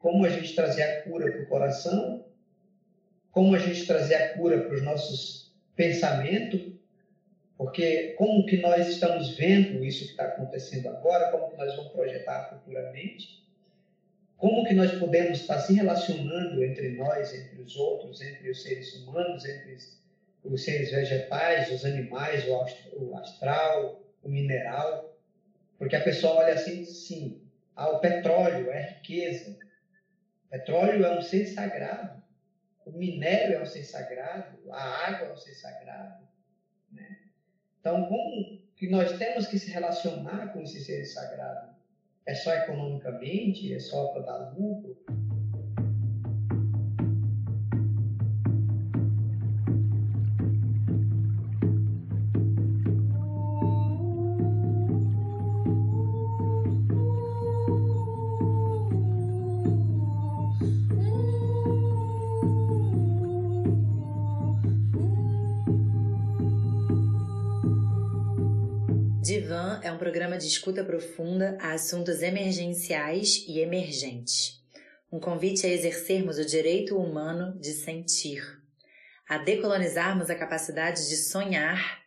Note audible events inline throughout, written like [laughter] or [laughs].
como a gente trazer a cura para o coração, como a gente trazer a cura para os nossos pensamentos, porque como que nós estamos vendo isso que está acontecendo agora, como que nós vamos projetar futuramente, como que nós podemos estar se relacionando entre nós, entre os outros, entre os seres humanos, entre os seres vegetais, os animais, o astral, o mineral, porque a pessoa olha assim, sim, ah, o petróleo é riqueza, petróleo é um ser sagrado, o minério é um ser sagrado, a água é um ser sagrado, né? Então, como que nós temos que se relacionar com esses seres sagrados? É só economicamente? É só para dar lucro? Programa de escuta profunda a assuntos emergenciais e emergentes. Um convite a exercermos o direito humano de sentir, a decolonizarmos a capacidade de sonhar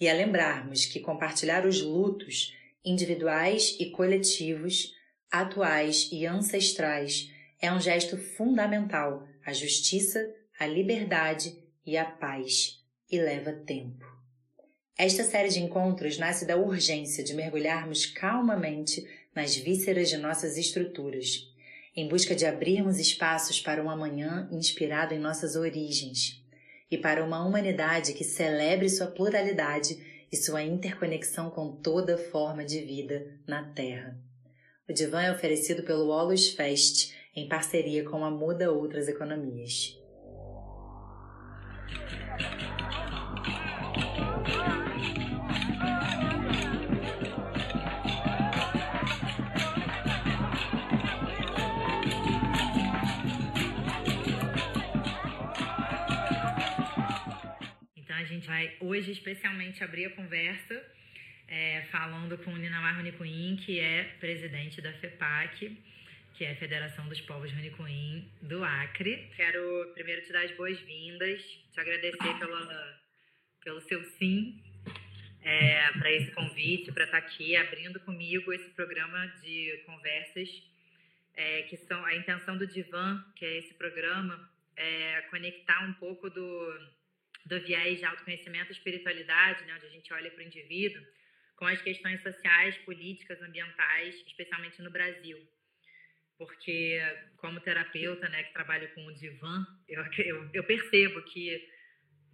e a lembrarmos que compartilhar os lutos individuais e coletivos, atuais e ancestrais, é um gesto fundamental à justiça, à liberdade e à paz e leva tempo. Esta série de encontros nasce da urgência de mergulharmos calmamente nas vísceras de nossas estruturas, em busca de abrirmos espaços para um amanhã inspirado em nossas origens e para uma humanidade que celebre sua pluralidade e sua interconexão com toda forma de vida na Terra. O divã é oferecido pelo Olus Fest em parceria com a Muda Outras Economias. Gente vai hoje especialmente abrir a conversa é, falando com Ninamar Runicuim, que é presidente da FEPAC, que é a Federação dos Povos Runicuim do Acre. Quero primeiro te dar as boas-vindas, te agradecer pela, pelo seu sim é, para esse convite, para estar tá aqui abrindo comigo esse programa de conversas, é, que são a intenção do Divan, que é esse programa, é conectar um pouco do do viés de autoconhecimento e espiritualidade, né, onde a gente olha para o indivíduo, com as questões sociais, políticas, ambientais, especialmente no Brasil. Porque, como terapeuta, né, que trabalho com o divã, eu, eu, eu percebo que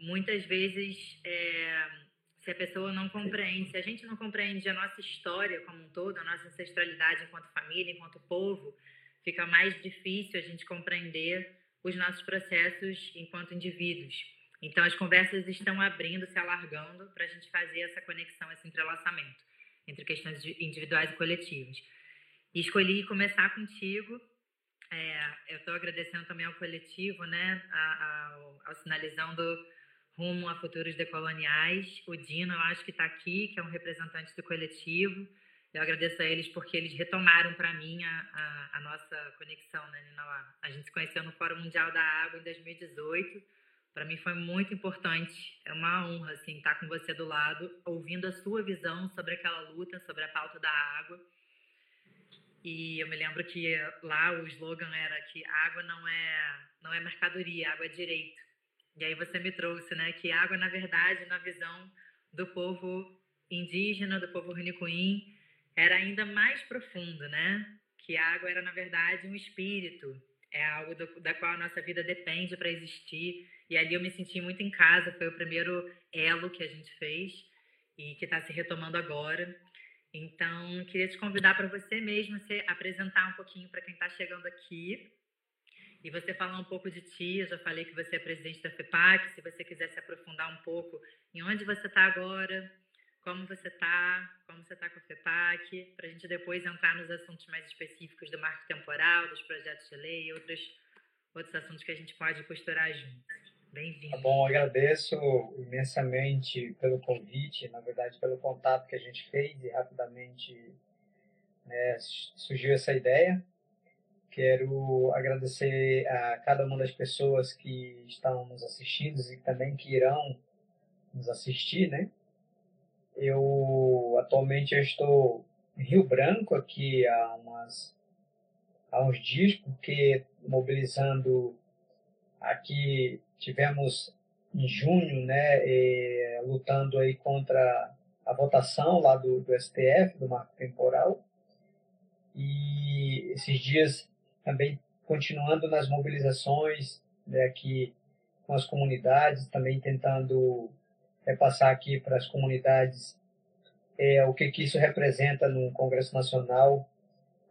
muitas vezes, é, se a pessoa não compreende, se a gente não compreende a nossa história como um todo, a nossa ancestralidade enquanto família, enquanto povo, fica mais difícil a gente compreender os nossos processos enquanto indivíduos. Então, as conversas estão abrindo, se alargando, para a gente fazer essa conexão, esse entrelaçamento entre questões individuais e coletivas. E escolhi começar contigo. É, eu estou agradecendo também ao coletivo, né, ao, ao sinalizando rumo a futuros decoloniais. O Dino, eu acho que está aqui, que é um representante do coletivo. Eu agradeço a eles porque eles retomaram para mim a, a, a, nossa conexão, né, Ninauá? A gente se conheceu no Fórum Mundial da Água em 2018 para mim foi muito importante, é uma honra assim estar com você do lado, ouvindo a sua visão sobre aquela luta, sobre a pauta da água. E eu me lembro que lá o slogan era que água não é não é mercadoria, água é direito. E aí você me trouxe, né, que água na verdade, na visão do povo indígena, do povo rinicuim, era ainda mais profundo, né? Que a água era na verdade um espírito, é algo do, da qual a nossa vida depende para existir e ali eu me senti muito em casa, foi o primeiro elo que a gente fez e que está se retomando agora. Então, queria te convidar para você mesmo se apresentar um pouquinho para quem está chegando aqui e você falar um pouco de ti. Eu já falei que você é presidente da FEPAC. Se você quiser se aprofundar um pouco em onde você está agora, como você está, como você está com a FEPAC, para a gente depois entrar nos assuntos mais específicos do marco temporal, dos projetos de lei e outros, outros assuntos que a gente pode costurar juntos. Bem-vindo. Tá bom, agradeço imensamente pelo convite, na verdade, pelo contato que a gente fez e rapidamente né, surgiu essa ideia. Quero agradecer a cada uma das pessoas que estão nos assistindo e também que irão nos assistir, né? Eu atualmente eu estou em Rio Branco aqui há umas há uns dias porque mobilizando aqui tivemos em junho, né, e, lutando aí contra a votação lá do, do STF do marco temporal e esses dias também continuando nas mobilizações né, aqui com as comunidades, também tentando repassar aqui para as comunidades é, o que, que isso representa no Congresso Nacional,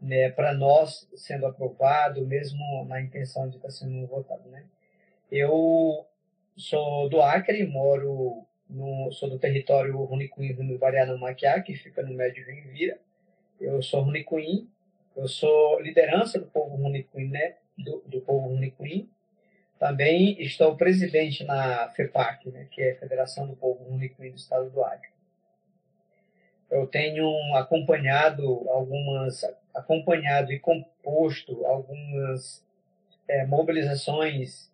né, para nós sendo aprovado, mesmo na intenção de estar sendo votado. Né? Eu sou do Acre, moro no, sou do território Runicuim no Bariana Maquiá, que fica no médio Rio Vira. Eu sou Runicuim, eu sou liderança do povo Runicuim, né, do, do povo Runicuim. Também estou presidente na FEPAC, né, que é a Federação do Povo Runicuim do Estado do Acre. Eu tenho acompanhado algumas, acompanhado e composto algumas é, mobilizações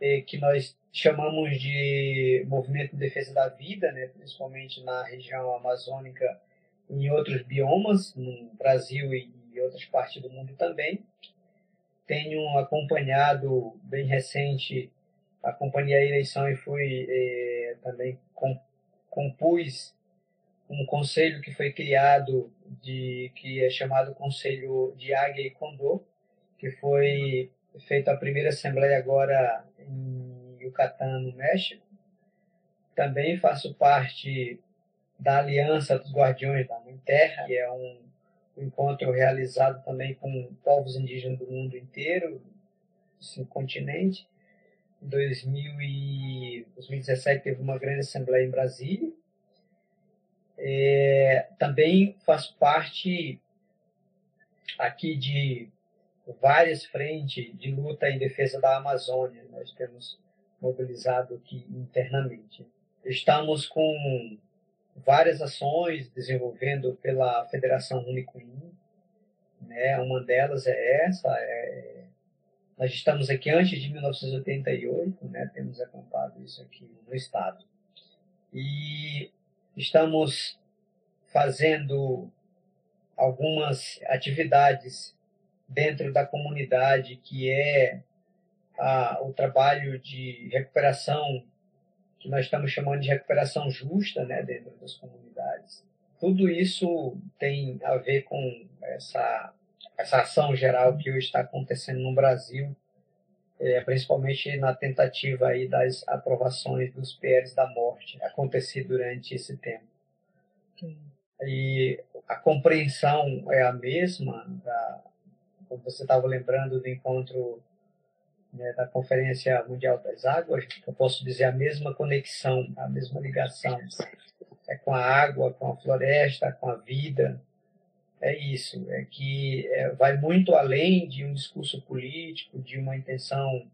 é, que nós chamamos de movimento de defesa da vida, né, principalmente na região amazônica e em outros biomas, no Brasil e em outras partes do mundo também. Tenho acompanhado, bem recente, acompanhei a eleição e fui é, também compus um conselho que foi criado de que é chamado Conselho de Águia e Condor, que foi feita a primeira assembleia agora em Yucatán, no México. Também faço parte da Aliança dos Guardiões da Mãe Terra, que é um, um encontro realizado também com povos indígenas do mundo inteiro, cinco continentes. Em 2017 teve uma grande assembleia em Brasília, é, também faço parte aqui de várias frentes de luta em defesa da Amazônia. Nós temos mobilizado aqui internamente. Estamos com várias ações desenvolvendo pela Federação Unicuim. Né? Uma delas é essa. É... Nós estamos aqui antes de 1988, né? temos acampado isso aqui no estado. E estamos fazendo algumas atividades dentro da comunidade, que é a, o trabalho de recuperação, que nós estamos chamando de recuperação justa né, dentro das comunidades. Tudo isso tem a ver com essa, essa ação geral que hoje está acontecendo no Brasil, é, principalmente na tentativa aí das aprovações dos PLs da morte, acontecido durante esse tempo. Sim. E a compreensão é a mesma, da, como você estava lembrando do encontro né, da Conferência Mundial das Águas, eu posso dizer a mesma conexão, a mesma ligação é com a água, com a floresta, com a vida, é isso, é que é, vai muito além de um discurso político, de uma intenção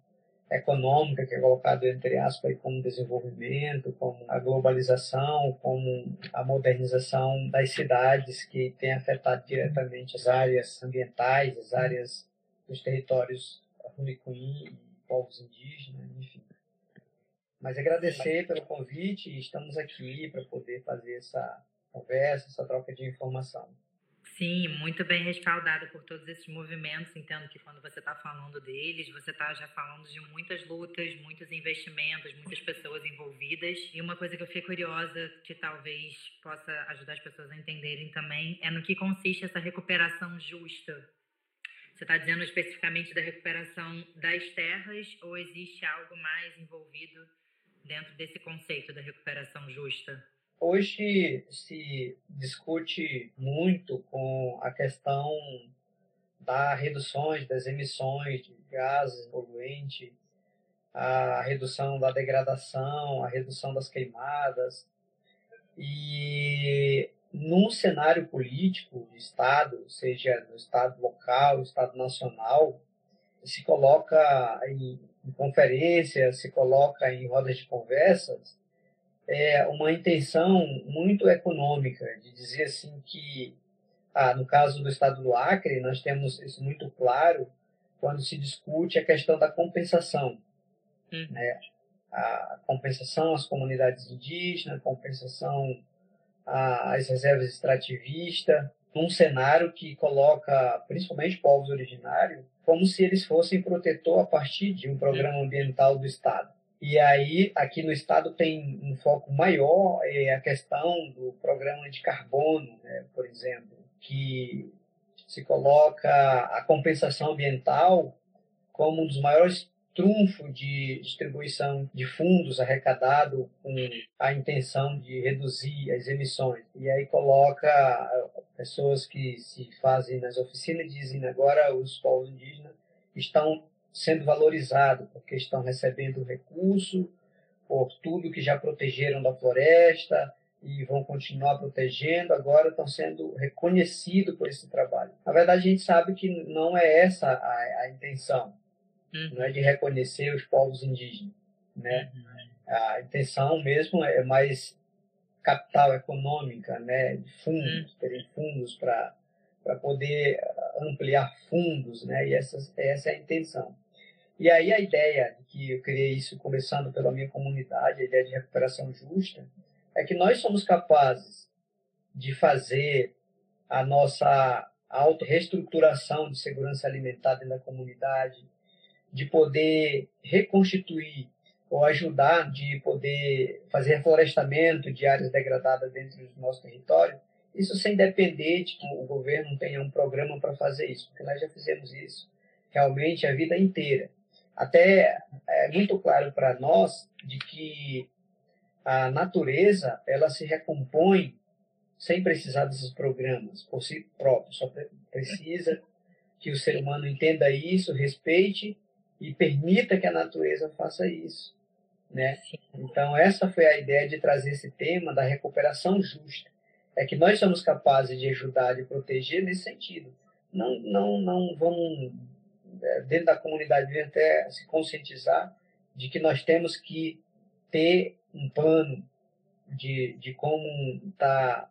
econômica que é colocado entre aspas como desenvolvimento, como a globalização, como a modernização das cidades que tem afetado diretamente as áreas ambientais, as áreas dos territórios Runicuim e povos indígenas, enfim. Mas agradecer pelo convite e estamos aqui para poder fazer essa conversa, essa troca de informação. Sim, muito bem respaldado por todos esses movimentos. Entendo que quando você está falando deles, você está já falando de muitas lutas, muitos investimentos, muitas pessoas envolvidas. E uma coisa que eu fiquei curiosa, que talvez possa ajudar as pessoas a entenderem também, é no que consiste essa recuperação justa. Você está dizendo especificamente da recuperação das terras ou existe algo mais envolvido dentro desse conceito da recuperação justa? Hoje se discute muito com a questão da reduções das emissões de gases poluentes, a redução da degradação, a redução das queimadas. E num cenário político de Estado, seja no Estado local, Estado nacional, se coloca em, em conferências, se coloca em rodas de conversas, é, uma intenção muito econômica, de dizer assim que, ah, no caso do estado do Acre, nós temos isso muito claro, quando se discute a questão da compensação. Hum. Né? A compensação às comunidades indígenas, compensação às reservas extrativistas, num cenário que coloca principalmente povos originários como se eles fossem protetor a partir de um programa ambiental do Estado. E aí, aqui no Estado tem um foco maior é a questão do programa de carbono, né, por exemplo, que se coloca a compensação ambiental como um dos maiores trunfos de distribuição de fundos arrecadado com a intenção de reduzir as emissões. E aí coloca pessoas que se fazem nas oficinas dizem agora os povos indígenas estão sendo valorizados porque estão recebendo recurso por tudo que já protegeram da floresta, e vão continuar protegendo, agora estão sendo reconhecidos por esse trabalho. Na verdade, a gente sabe que não é essa a, a intenção, uhum. não é de reconhecer os povos indígenas, né? Uhum. A intenção mesmo é mais capital econômica, né? De fundos, uhum. terem fundos para para poder ampliar fundos, né? E essa, essa é a intenção. E aí a ideia que eu criei isso começando pela minha comunidade, a ideia de recuperação justa, é que nós somos capazes de fazer a nossa auto-reestruturação de segurança alimentar dentro da comunidade, de poder reconstituir ou ajudar de poder fazer reflorestamento de áreas degradadas dentro do nosso território, isso sem depender de que o governo tenha um programa para fazer isso, porque nós já fizemos isso realmente a vida inteira. Até é muito claro para nós de que a natureza ela se recompõe sem precisar desses programas por si próprio. Só precisa que o ser humano entenda isso, respeite e permita que a natureza faça isso, né? Então essa foi a ideia de trazer esse tema da recuperação justa. É que nós somos capazes de ajudar, de proteger nesse sentido. Não, não, não vamos é, dentro da comunidade até se conscientizar de que nós temos que ter um plano de, de como está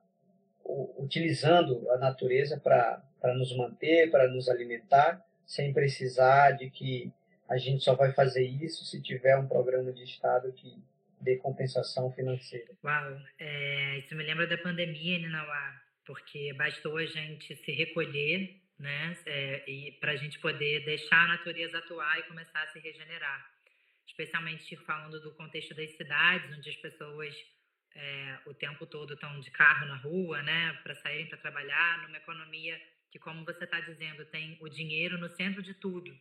utilizando a natureza para nos manter, para nos alimentar, sem precisar de que a gente só vai fazer isso se tiver um programa de Estado que dê compensação financeira. Uau, é, isso me lembra da pandemia, Ninauá, porque bastou a gente se recolher, né, é, e para a gente poder deixar a natureza atuar e começar a se regenerar especialmente falando do contexto das cidades, onde as pessoas é, o tempo todo estão de carro na rua, né, para saírem para trabalhar, numa economia que, como você está dizendo, tem o dinheiro no centro de tudo,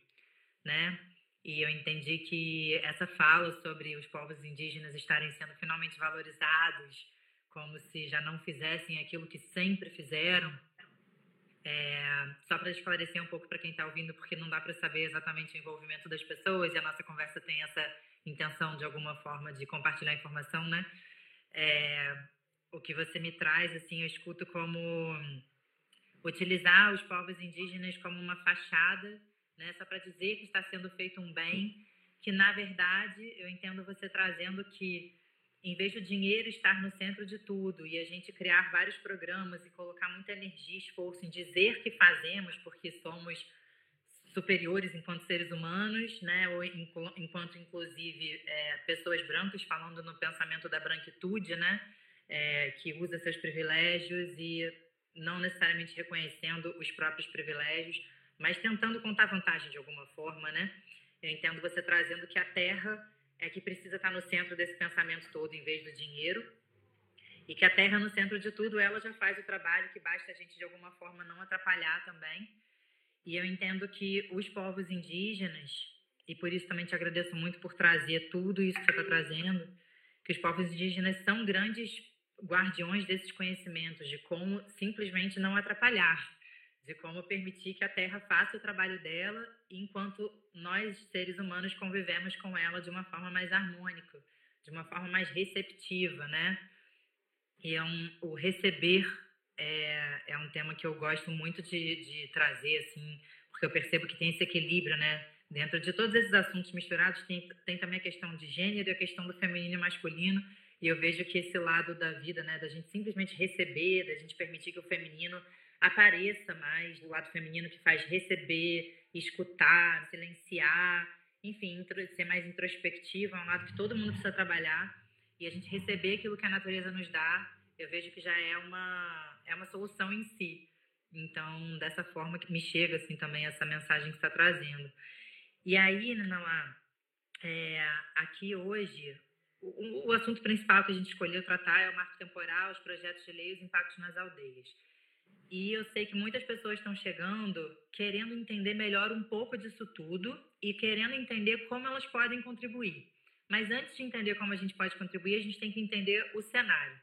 né? E eu entendi que essa fala sobre os povos indígenas estarem sendo finalmente valorizados, como se já não fizessem aquilo que sempre fizeram, é, só para esclarecer um pouco para quem está ouvindo, porque não dá para saber exatamente o envolvimento das pessoas e a nossa conversa tem essa intenção de alguma forma de compartilhar informação, né? É, o que você me traz, assim, eu escuto como utilizar os povos indígenas como uma fachada, né? Só para dizer que está sendo feito um bem, que na verdade eu entendo você trazendo que em vez do dinheiro estar no centro de tudo e a gente criar vários programas e colocar muita energia e esforço em dizer que fazemos porque somos superiores enquanto seres humanos, né, ou enquanto inclusive é, pessoas brancas falando no pensamento da branquitude, né, é, que usa seus privilégios e não necessariamente reconhecendo os próprios privilégios, mas tentando contar vantagem de alguma forma, né? Eu entendo você trazendo que a Terra é que precisa estar no centro desse pensamento todo em vez do dinheiro e que a terra no centro de tudo ela já faz o trabalho que basta a gente de alguma forma não atrapalhar também e eu entendo que os povos indígenas e por isso também te agradeço muito por trazer tudo isso que você está trazendo que os povos indígenas são grandes guardiões desses conhecimentos de como simplesmente não atrapalhar de como permitir que a Terra faça o trabalho dela enquanto nós, seres humanos, convivemos com ela de uma forma mais harmônica, de uma forma mais receptiva, né? E é um, o receber é, é um tema que eu gosto muito de, de trazer, assim, porque eu percebo que tem esse equilíbrio, né? Dentro de todos esses assuntos misturados, tem, tem também a questão de gênero e a questão do feminino e masculino, e eu vejo que esse lado da vida, né, da gente simplesmente receber, da gente permitir que o feminino apareça mais o lado feminino que faz receber, escutar, silenciar, enfim, ser mais introspectiva, é um lado que todo mundo precisa trabalhar e a gente receber aquilo que a natureza nos dá, eu vejo que já é uma é uma solução em si. Então, dessa forma que me chega assim também essa mensagem que está trazendo. E aí, Nanala, é, aqui hoje o, o, assunto principal que a gente escolheu tratar é o marco temporal, os projetos de lei e os impactos nas aldeias. E eu sei que muitas pessoas estão chegando querendo entender melhor um pouco disso tudo e querendo entender como elas podem contribuir. Mas antes de entender como a gente pode contribuir, a gente tem que entender o cenário.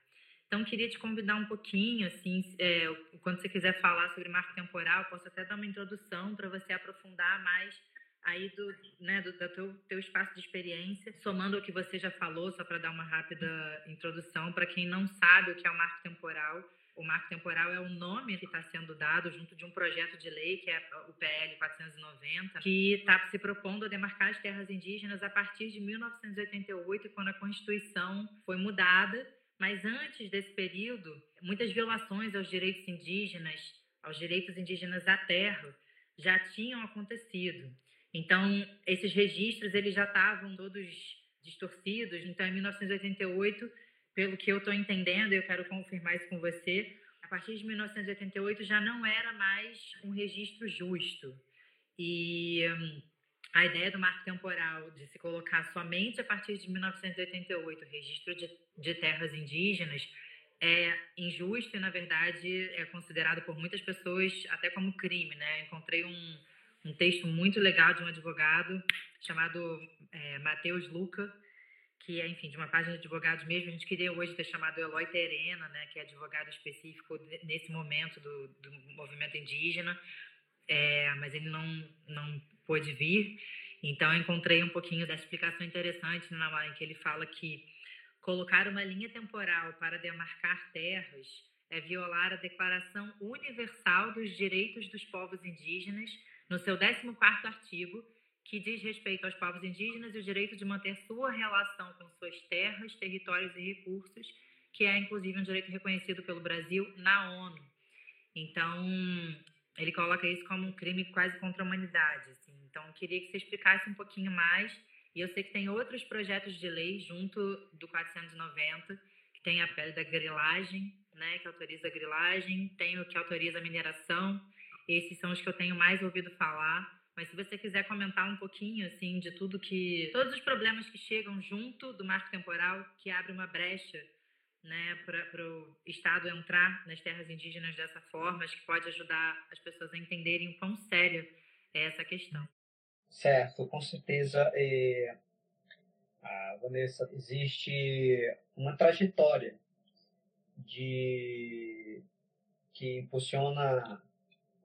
Então, queria te convidar um pouquinho, assim, é, quando você quiser falar sobre marco temporal, posso até dar uma introdução para você aprofundar mais aí do, né, do, do teu, teu espaço de experiência, somando ao que você já falou, só para dar uma rápida introdução, para quem não sabe o que é o marco temporal. O marco temporal é o nome que está sendo dado junto de um projeto de lei, que é o PL 490, que está se propondo a demarcar as terras indígenas a partir de 1988, quando a Constituição foi mudada. Mas antes desse período, muitas violações aos direitos indígenas, aos direitos indígenas à terra, já tinham acontecido. Então, esses registros eles já estavam todos distorcidos. Então, em 1988, pelo que eu estou entendendo, eu quero confirmar isso com você, a partir de 1988 já não era mais um registro justo. E hum, a ideia do marco temporal de se colocar somente a partir de 1988 registro de, de terras indígenas é injusto e, na verdade, é considerado por muitas pessoas até como crime. Né? Encontrei um um texto muito legal de um advogado chamado é, Matheus Luca, que é, enfim, de uma página de advogados mesmo. A gente queria hoje ter chamado Eloy Terena, né, que é advogado específico nesse momento do, do movimento indígena, é, mas ele não, não pôde vir. Então, eu encontrei um pouquinho da explicação interessante na em que ele fala que colocar uma linha temporal para demarcar terras é violar a Declaração Universal dos Direitos dos Povos Indígenas no seu 14º artigo, que diz respeito aos povos indígenas e o direito de manter sua relação com suas terras, territórios e recursos, que é inclusive um direito reconhecido pelo Brasil na ONU. Então, ele coloca isso como um crime quase contra a humanidade. Assim. Então, queria que você explicasse um pouquinho mais. E eu sei que tem outros projetos de lei junto do 490, que tem a pele da grilagem, né, que autoriza a grilagem, tem o que autoriza a mineração, esses são os que eu tenho mais ouvido falar. Mas se você quiser comentar um pouquinho, assim, de tudo que. Todos os problemas que chegam junto do marco temporal, que abre uma brecha, né, para o Estado entrar nas terras indígenas dessa forma, acho que pode ajudar as pessoas a entenderem o quão séria é essa questão. Certo, com certeza. É... Ah, Vanessa, existe uma trajetória de que impulsiona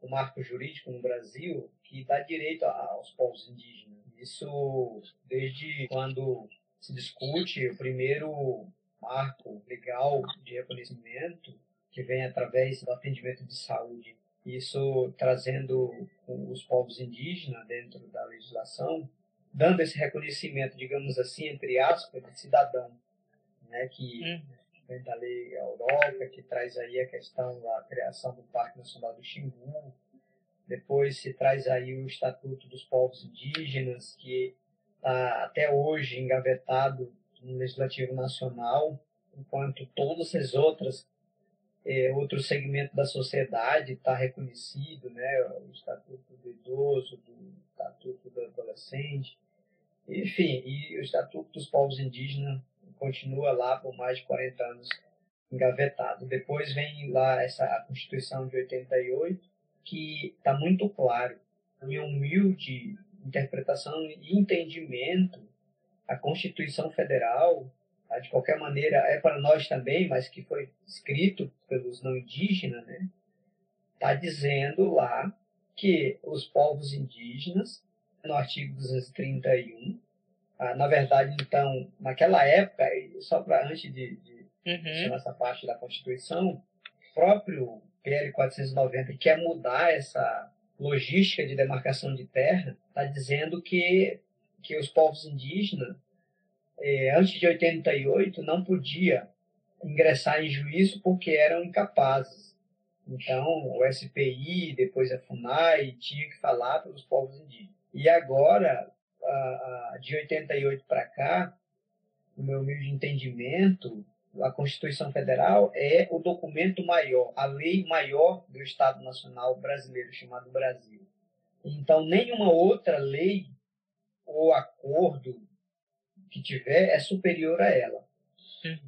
o marco jurídico no Brasil que dá direito aos povos indígenas. Isso desde quando se discute o primeiro marco legal de reconhecimento que vem através do atendimento de saúde. Isso trazendo os povos indígenas dentro da legislação, dando esse reconhecimento, digamos assim, entre aspas, de cidadão, né, que hum. Vem da lei Europa, que traz aí a questão da criação do Parque Nacional do Xingu, depois se traz aí o Estatuto dos Povos Indígenas, que está até hoje engavetado no Legislativo Nacional, enquanto todas as outras é, outro segmento da sociedade está reconhecido, né? O Estatuto do Idoso, do Estatuto do Adolescente, enfim, e o Estatuto dos Povos Indígenas continua lá por mais de 40 anos engavetado. Depois vem lá essa Constituição de 88, que está muito claro, na minha humilde interpretação e entendimento, a Constituição Federal, tá, de qualquer maneira, é para nós também, mas que foi escrito pelos não indígenas, né? Está dizendo lá que os povos indígenas, no artigo 231, ah, na verdade, então, naquela época, só para antes de, de uhum. essa parte da Constituição, o próprio PL 490 quer mudar essa logística de demarcação de terra, está dizendo que, que os povos indígenas, eh, antes de 88, não podia ingressar em juízo porque eram incapazes. Então, o SPI, depois a FUNAI, tinha que falar pelos povos indígenas. E agora, de 88 para cá, no meu humilde entendimento, a Constituição Federal é o documento maior, a lei maior do Estado Nacional Brasileiro, chamado Brasil. Então, nenhuma outra lei ou acordo que tiver é superior a ela.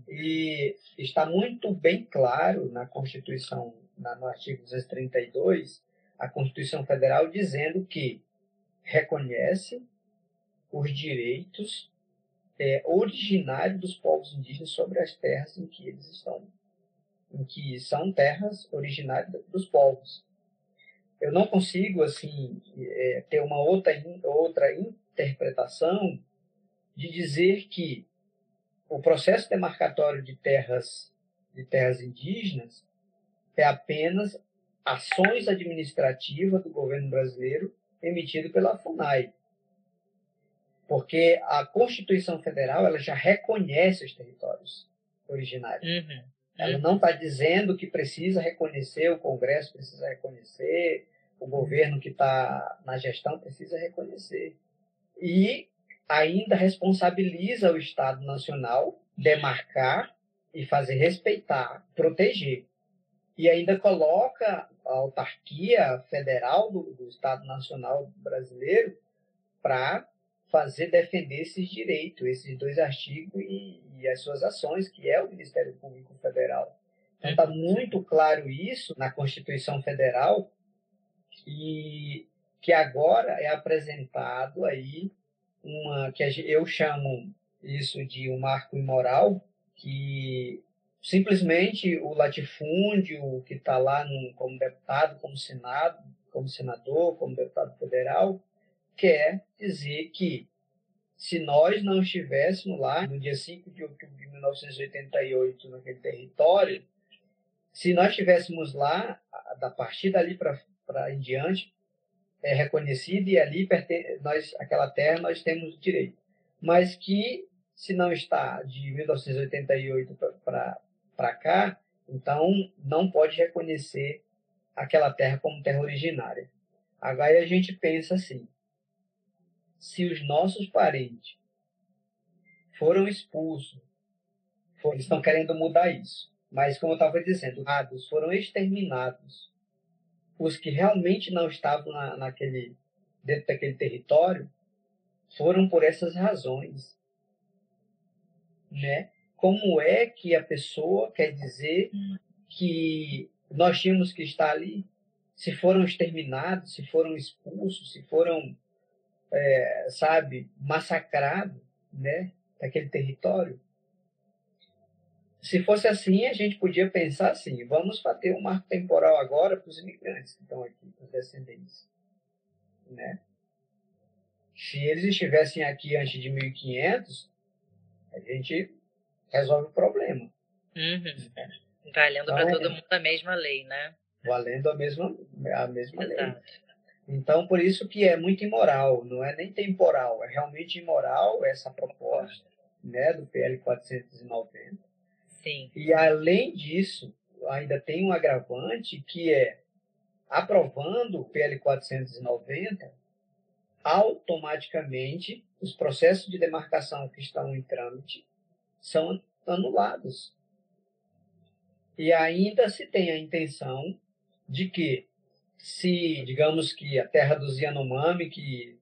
E está muito bem claro na Constituição, no artigo 232, a Constituição Federal dizendo que reconhece os direitos é, originários dos povos indígenas sobre as terras em que eles estão, em que são terras originárias dos povos. Eu não consigo assim é, ter uma outra outra interpretação de dizer que o processo demarcatório de terras de terras indígenas é apenas ações administrativas do governo brasileiro emitido pela FUNAI. Porque a Constituição Federal ela já reconhece os territórios originários. Uhum. Ela não está dizendo que precisa reconhecer, o Congresso precisa reconhecer, o governo que está na gestão precisa reconhecer. E ainda responsabiliza o Estado Nacional demarcar e fazer respeitar, proteger. E ainda coloca a autarquia federal do, do Estado Nacional brasileiro para fazer defender esses direitos, esses dois artigos e, e, as suas ações, que é o Ministério Público Federal. Então está muito claro isso na Constituição Federal e que agora é apresentado aí uma que eu chamo isso de um marco imoral, que simplesmente o latifúndio que está lá no, como deputado, como senado, como senador, como deputado federal, quer dizer que se nós não estivéssemos lá no dia 5 de outubro de 1988 naquele território, se nós estivéssemos lá, da partir dali para em diante, é reconhecido e ali nós, aquela terra nós temos direito. Mas que se não está de 1988 para cá, então não pode reconhecer aquela terra como terra originária. Agora a gente pensa assim: se os nossos parentes foram expulsos, foram, eles estão querendo mudar isso. Mas, como eu estava dizendo, foram exterminados os que realmente não estavam na, naquele, dentro daquele território foram por essas razões. Né? Como é que a pessoa quer dizer que nós tínhamos que estar ali? Se foram exterminados, se foram expulsos, se foram, é, sabe, massacrados né, daquele território? Se fosse assim, a gente podia pensar assim: vamos bater um marco temporal agora para os imigrantes que estão aqui, para os descendentes. Né? Se eles estivessem aqui antes de 1500, a gente resolve o problema. Uhum. Valendo então, para todo mundo a mesma lei, né? Valendo a mesma, a mesma lei. Então, por isso que é muito imoral, não é nem temporal, é realmente imoral essa proposta né, do PL 490 Sim. E além disso, ainda tem um agravante que é aprovando o PL 490, automaticamente os processos de demarcação que estão em trâmite são anulados. E ainda se tem a intenção de que, se, digamos que a terra dos Yanomami, que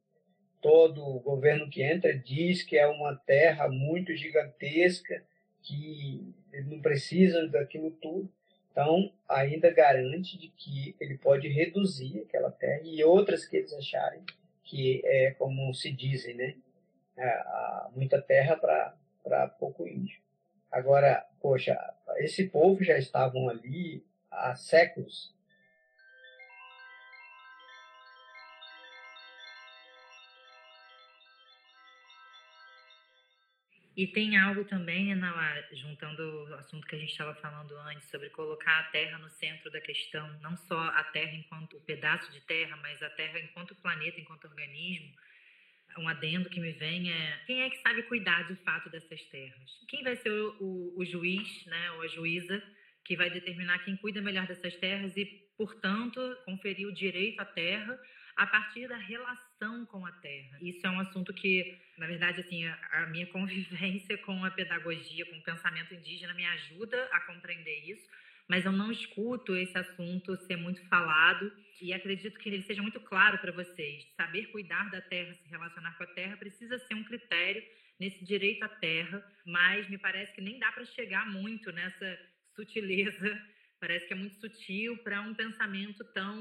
todo governo que entra diz que é uma terra muito gigantesca, que não precisam daquilo tudo. Então, ainda garante de que ele pode reduzir aquela terra e outras que eles acharem que é como se dizem, né? muita terra para pouco índio. Agora, poxa, esse povo já estavam ali há séculos E tem algo também, Ana, juntando o assunto que a gente estava falando antes, sobre colocar a Terra no centro da questão, não só a Terra enquanto o pedaço de terra, mas a Terra enquanto planeta, enquanto organismo. Um adendo que me vem é quem é que sabe cuidar de fato dessas terras? Quem vai ser o, o, o juiz, né, ou a juíza que vai determinar quem cuida melhor dessas terras e, portanto, conferir o direito à terra a partir da relação com a terra. Isso é um assunto que, na verdade, assim, a, minha [laughs] convivência com a pedagogia, com o pensamento indígena me ajuda a compreender isso, mas eu não escuto esse assunto ser muito falado e acredito que ele seja muito claro para vocês. Saber cuidar da terra, se relacionar com a terra, precisa ser um critério nesse direito à terra, mas me parece que nem dá para chegar muito nessa sutileza. Parece que é muito sutil para um pensamento tão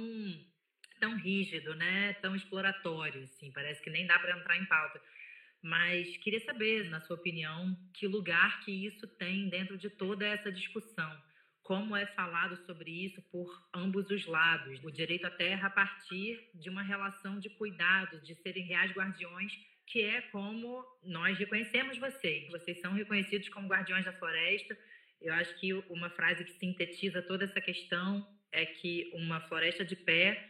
tão rígido, né? Tão exploratório, assim. Parece que nem dá para entrar em pauta. Mas queria saber, na sua opinião, que lugar que isso tem dentro de toda essa discussão. Como é falado sobre isso por ambos os lados? O direito à terra a partir de uma relação de cuidado, de serem reais guardiões, que é como nós reconhecemos vocês. Vocês são reconhecidos como guardiões da floresta. Eu acho que uma frase que sintetiza toda essa questão é que uma floresta de pé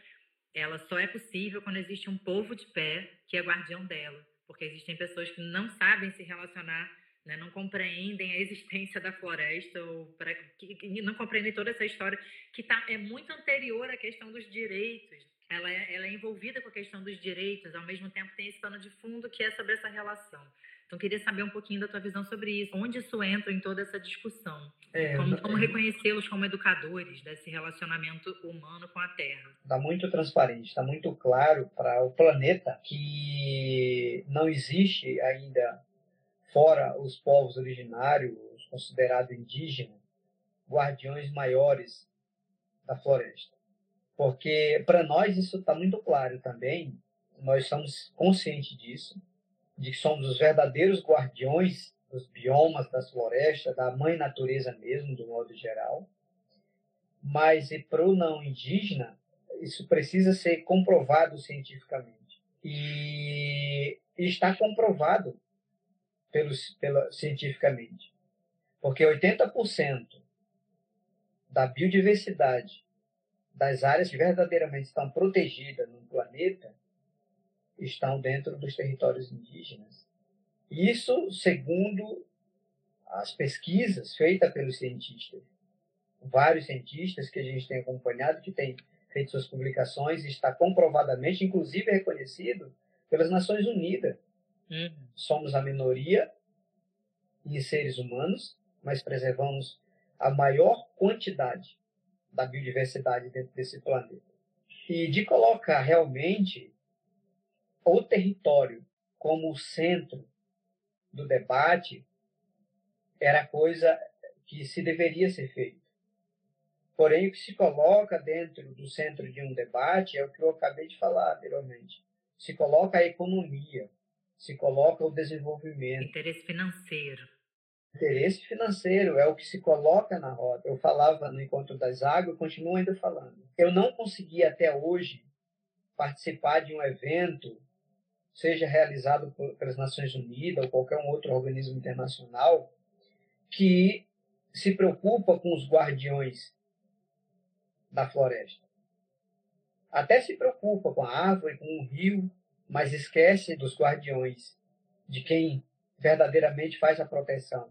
ela só é possível quando existe um povo de pé que é guardião dela, porque existem pessoas que não sabem se relacionar, né, não compreendem a existência da floresta ou pra, que, que não compreendem toda essa história que tá, é muito anterior à questão dos direitos. Ela é, ela é envolvida com a questão dos direitos, ao mesmo tempo tem esse pano de fundo que é sobre essa relação. Então, queria saber um pouquinho da tua visão sobre isso. Onde isso entra em toda essa discussão? É, como, como reconhecê-los como educadores desse relacionamento humano com a Terra? Está muito transparente, está muito claro para o planeta que não existe ainda, fora os povos originários, considerados indígenas, guardiões maiores da floresta. Porque para nós isso está muito claro também, nós somos conscientes disso de que somos os verdadeiros guardiões dos biomas, das florestas, da mãe natureza mesmo, do modo geral. Mas para o não indígena, isso precisa ser comprovado cientificamente. E, está comprovado pelos, pela, cientificamente. Porque 80% da biodiversidade das áreas que verdadeiramente estão protegidas no planeta estão dentro dos territórios indígenas. Isso segundo as pesquisas feitas pelos cientistas. Vários cientistas que a gente tem acompanhado, que têm feito suas publicações, está comprovadamente, inclusive reconhecido pelas Nações Unidas. Uhum. Somos a minoria em seres humanos, mas preservamos a maior quantidade da biodiversidade dentro desse planeta. E de colocar realmente o território como o centro do debate era coisa que se deveria ser feito. Porém, o que se coloca dentro do centro de um debate é o que eu acabei de falar anteriormente. Se coloca a economia, se coloca o desenvolvimento. Interesse financeiro. Interesse financeiro é o que se coloca na roda. Eu falava no Encontro das Águas, continuo ainda falando. Eu não consegui até hoje participar de um evento seja realizado por, pelas Nações Unidas ou qualquer um outro organismo internacional, que se preocupa com os guardiões da floresta. Até se preocupa com a árvore, com o rio, mas esquece dos guardiões, de quem verdadeiramente faz a proteção,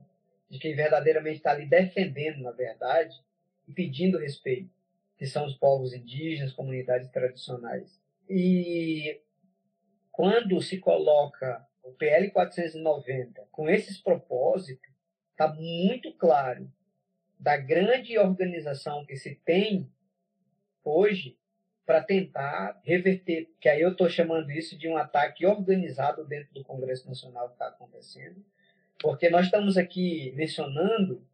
de quem verdadeiramente está ali defendendo, na verdade, e pedindo respeito, que são os povos indígenas, comunidades tradicionais. E quando se coloca o PL 490 com esses propósitos, está muito claro da grande organização que se tem hoje para tentar reverter, que aí eu estou chamando isso de um ataque organizado dentro do Congresso Nacional que está acontecendo, porque nós estamos aqui mencionando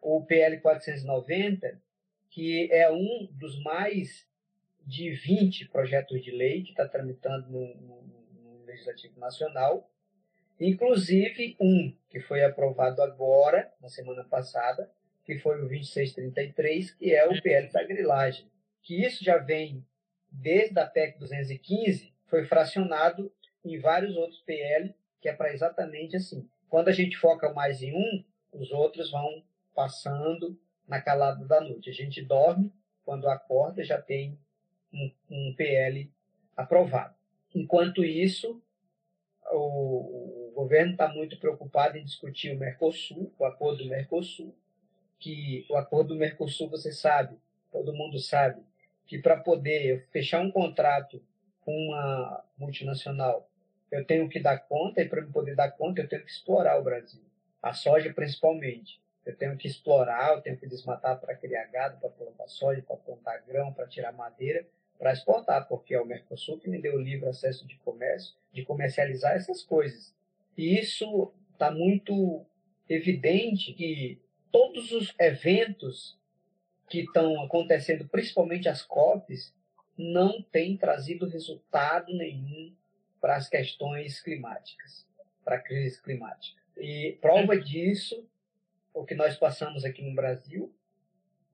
o PL 490, que é um dos mais de 20 projetos de lei que está tramitando no, no Legislativo Nacional, inclusive um que foi aprovado agora, na semana passada, que foi o 2633, que é o PL da grilagem. Que isso já vem desde a PEC 215, foi fracionado em vários outros PL, que é para exatamente assim. Quando a gente foca mais em um, os outros vão passando na calada da noite. A gente dorme, quando acorda já tem um, um PL aprovado. Enquanto isso, o, o governo está muito preocupado em discutir o Mercosul, o acordo do Mercosul, que o acordo do Mercosul, você sabe, todo mundo sabe, que para poder fechar um contrato com uma multinacional, eu tenho que dar conta, e para poder dar conta, eu tenho que explorar o Brasil. A soja, principalmente. Eu tenho que explorar, eu tenho que desmatar para criar gado, para plantar soja, para plantar grão, para tirar madeira, para exportar, porque é o Mercosul que me deu o livre acesso de comércio, de comercializar essas coisas. E isso está muito evidente que todos os eventos que estão acontecendo, principalmente as COPs, não têm trazido resultado nenhum para as questões climáticas, para a crise climática. E prova disso o que nós passamos aqui no Brasil,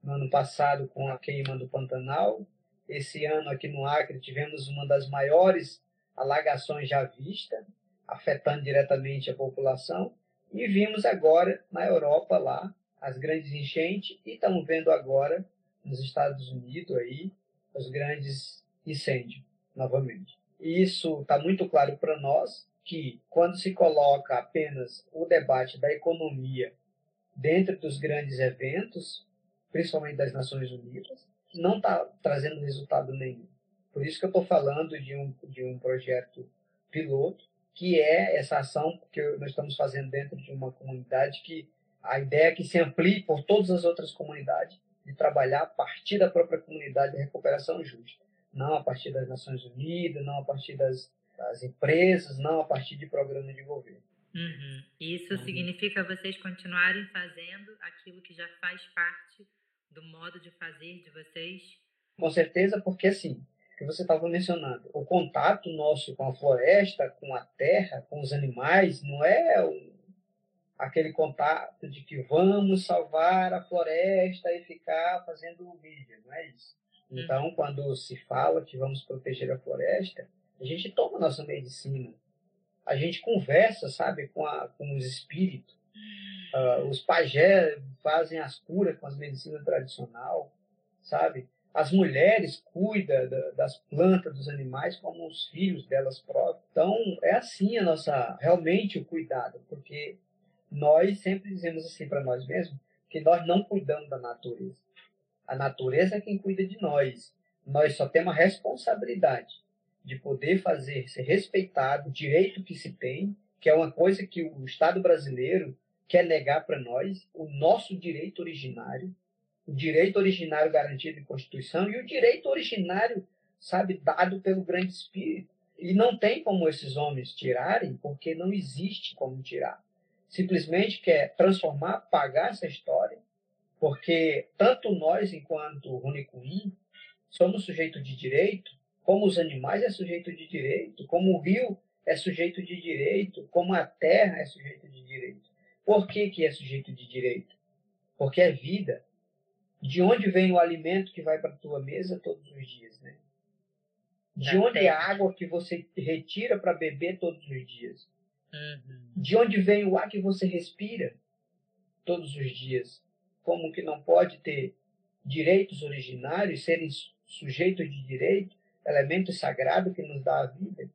no ano passado com a queima do Pantanal, esse ano aqui no Acre tivemos uma das maiores alagações já vistas, afetando diretamente a população, e vimos agora na Europa lá as grandes enchentes e estamos vendo agora nos Estados Unidos aí os grandes incêndios novamente. E isso está muito claro para nós que quando se coloca apenas o debate da economia dentro dos grandes eventos, principalmente das Nações Unidas, não está trazendo resultado nenhum. Por isso que eu estou falando de um, de um projeto piloto, que é essa ação que nós estamos fazendo dentro de uma comunidade que a ideia é que se amplie por todas as outras comunidades de trabalhar a partir da própria comunidade de recuperação justa, não a partir das Nações Unidas, não a partir das, das empresas, não a partir de programas de governo. Uhum. Isso uhum. significa vocês continuarem fazendo aquilo que já faz parte do modo de fazer de vocês? Com certeza, porque assim, que você estava mencionando, o contato nosso com a floresta, com a terra, com os animais, não é o, aquele contato de que vamos salvar a floresta e ficar fazendo vídeo, não é isso. Uhum. Então, uhum. quando se fala que vamos proteger a floresta, a gente toma nossa medicina, a gente conversa, sabe, com, a, com os espíritos. Uh, os pajés fazem as curas com as medicinas tradicional, sabe? As mulheres cuidam da, das plantas, dos animais, como os filhos delas próprias. Então, é assim a nossa, realmente o cuidado, porque nós sempre dizemos assim para nós mesmos, que nós não cuidamos da natureza. A natureza é quem cuida de nós. Nós só temos a responsabilidade de poder fazer ser respeitado o direito que se tem, que é uma coisa que o Estado brasileiro quer negar para nós, o nosso direito originário, o direito originário garantido em Constituição e o direito originário, sabe, dado pelo grande espírito. E não tem como esses homens tirarem, porque não existe como tirar. Simplesmente quer transformar, pagar essa história, porque tanto nós, enquanto Runicuim, somos sujeitos de direito, como os animais é sujeito de direito, como o rio é sujeito de direito, como a terra é sujeito de direito. Por que, que é sujeito de direito? Porque é vida. De onde vem o alimento que vai para a tua mesa todos os dias, né? De da onde terra. é a água que você retira para beber todos os dias? Uhum. De onde vem o ar que você respira todos os dias? Como que não pode ter direitos originários, serem sujeitos de direito? elemento sagrado que nos dá a vida,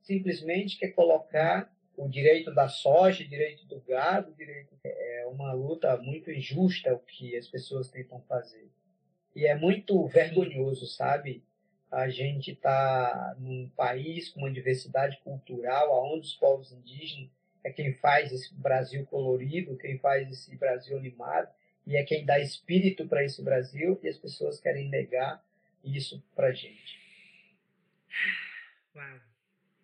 simplesmente quer colocar o direito da soja, o direito do gado, o direito é uma luta muito injusta o que as pessoas tentam fazer. E é muito vergonhoso, sabe? A gente está num país com uma diversidade cultural, onde os povos indígenas é quem faz esse Brasil colorido, quem faz esse Brasil animado, e é quem dá espírito para esse Brasil, e as pessoas querem negar isso para gente. Uau!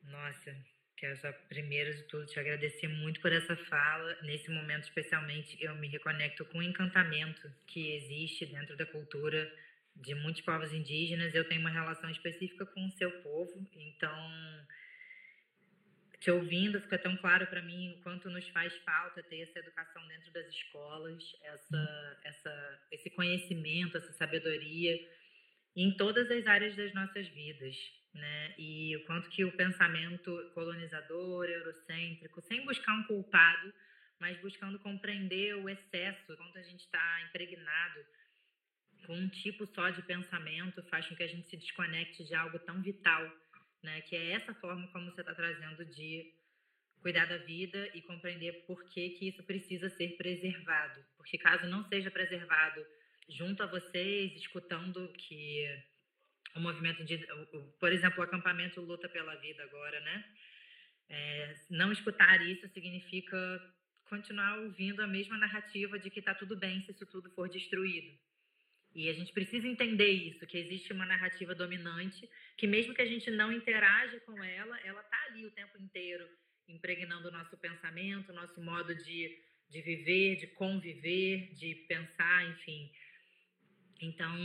Nossa, quero primeiro de tudo te agradecer muito por essa fala. Nesse momento, especialmente, eu me reconecto com o encantamento que existe dentro da cultura de muitos povos indígenas. Eu tenho uma relação específica com o seu povo, então te ouvindo fica tão claro para mim o quanto nos faz falta ter essa educação dentro das escolas, essa, essa, esse conhecimento, essa sabedoria em todas as áreas das nossas vidas, né? E o quanto que o pensamento colonizador, eurocêntrico, sem buscar um culpado, mas buscando compreender o excesso, quanto a gente está impregnado com um tipo só de pensamento, faz com que a gente se desconecte de algo tão vital, né? Que é essa forma como você está trazendo de cuidar da vida e compreender por que, que isso precisa ser preservado. Porque caso não seja preservado junto a vocês, escutando que o movimento de, por exemplo, o acampamento luta pela vida agora, né? É, não escutar isso significa continuar ouvindo a mesma narrativa de que está tudo bem se isso tudo for destruído. E a gente precisa entender isso, que existe uma narrativa dominante, que mesmo que a gente não interaja com ela, ela está ali o tempo inteiro, impregnando o nosso pensamento, o nosso modo de, de viver, de conviver, de pensar, enfim. Então,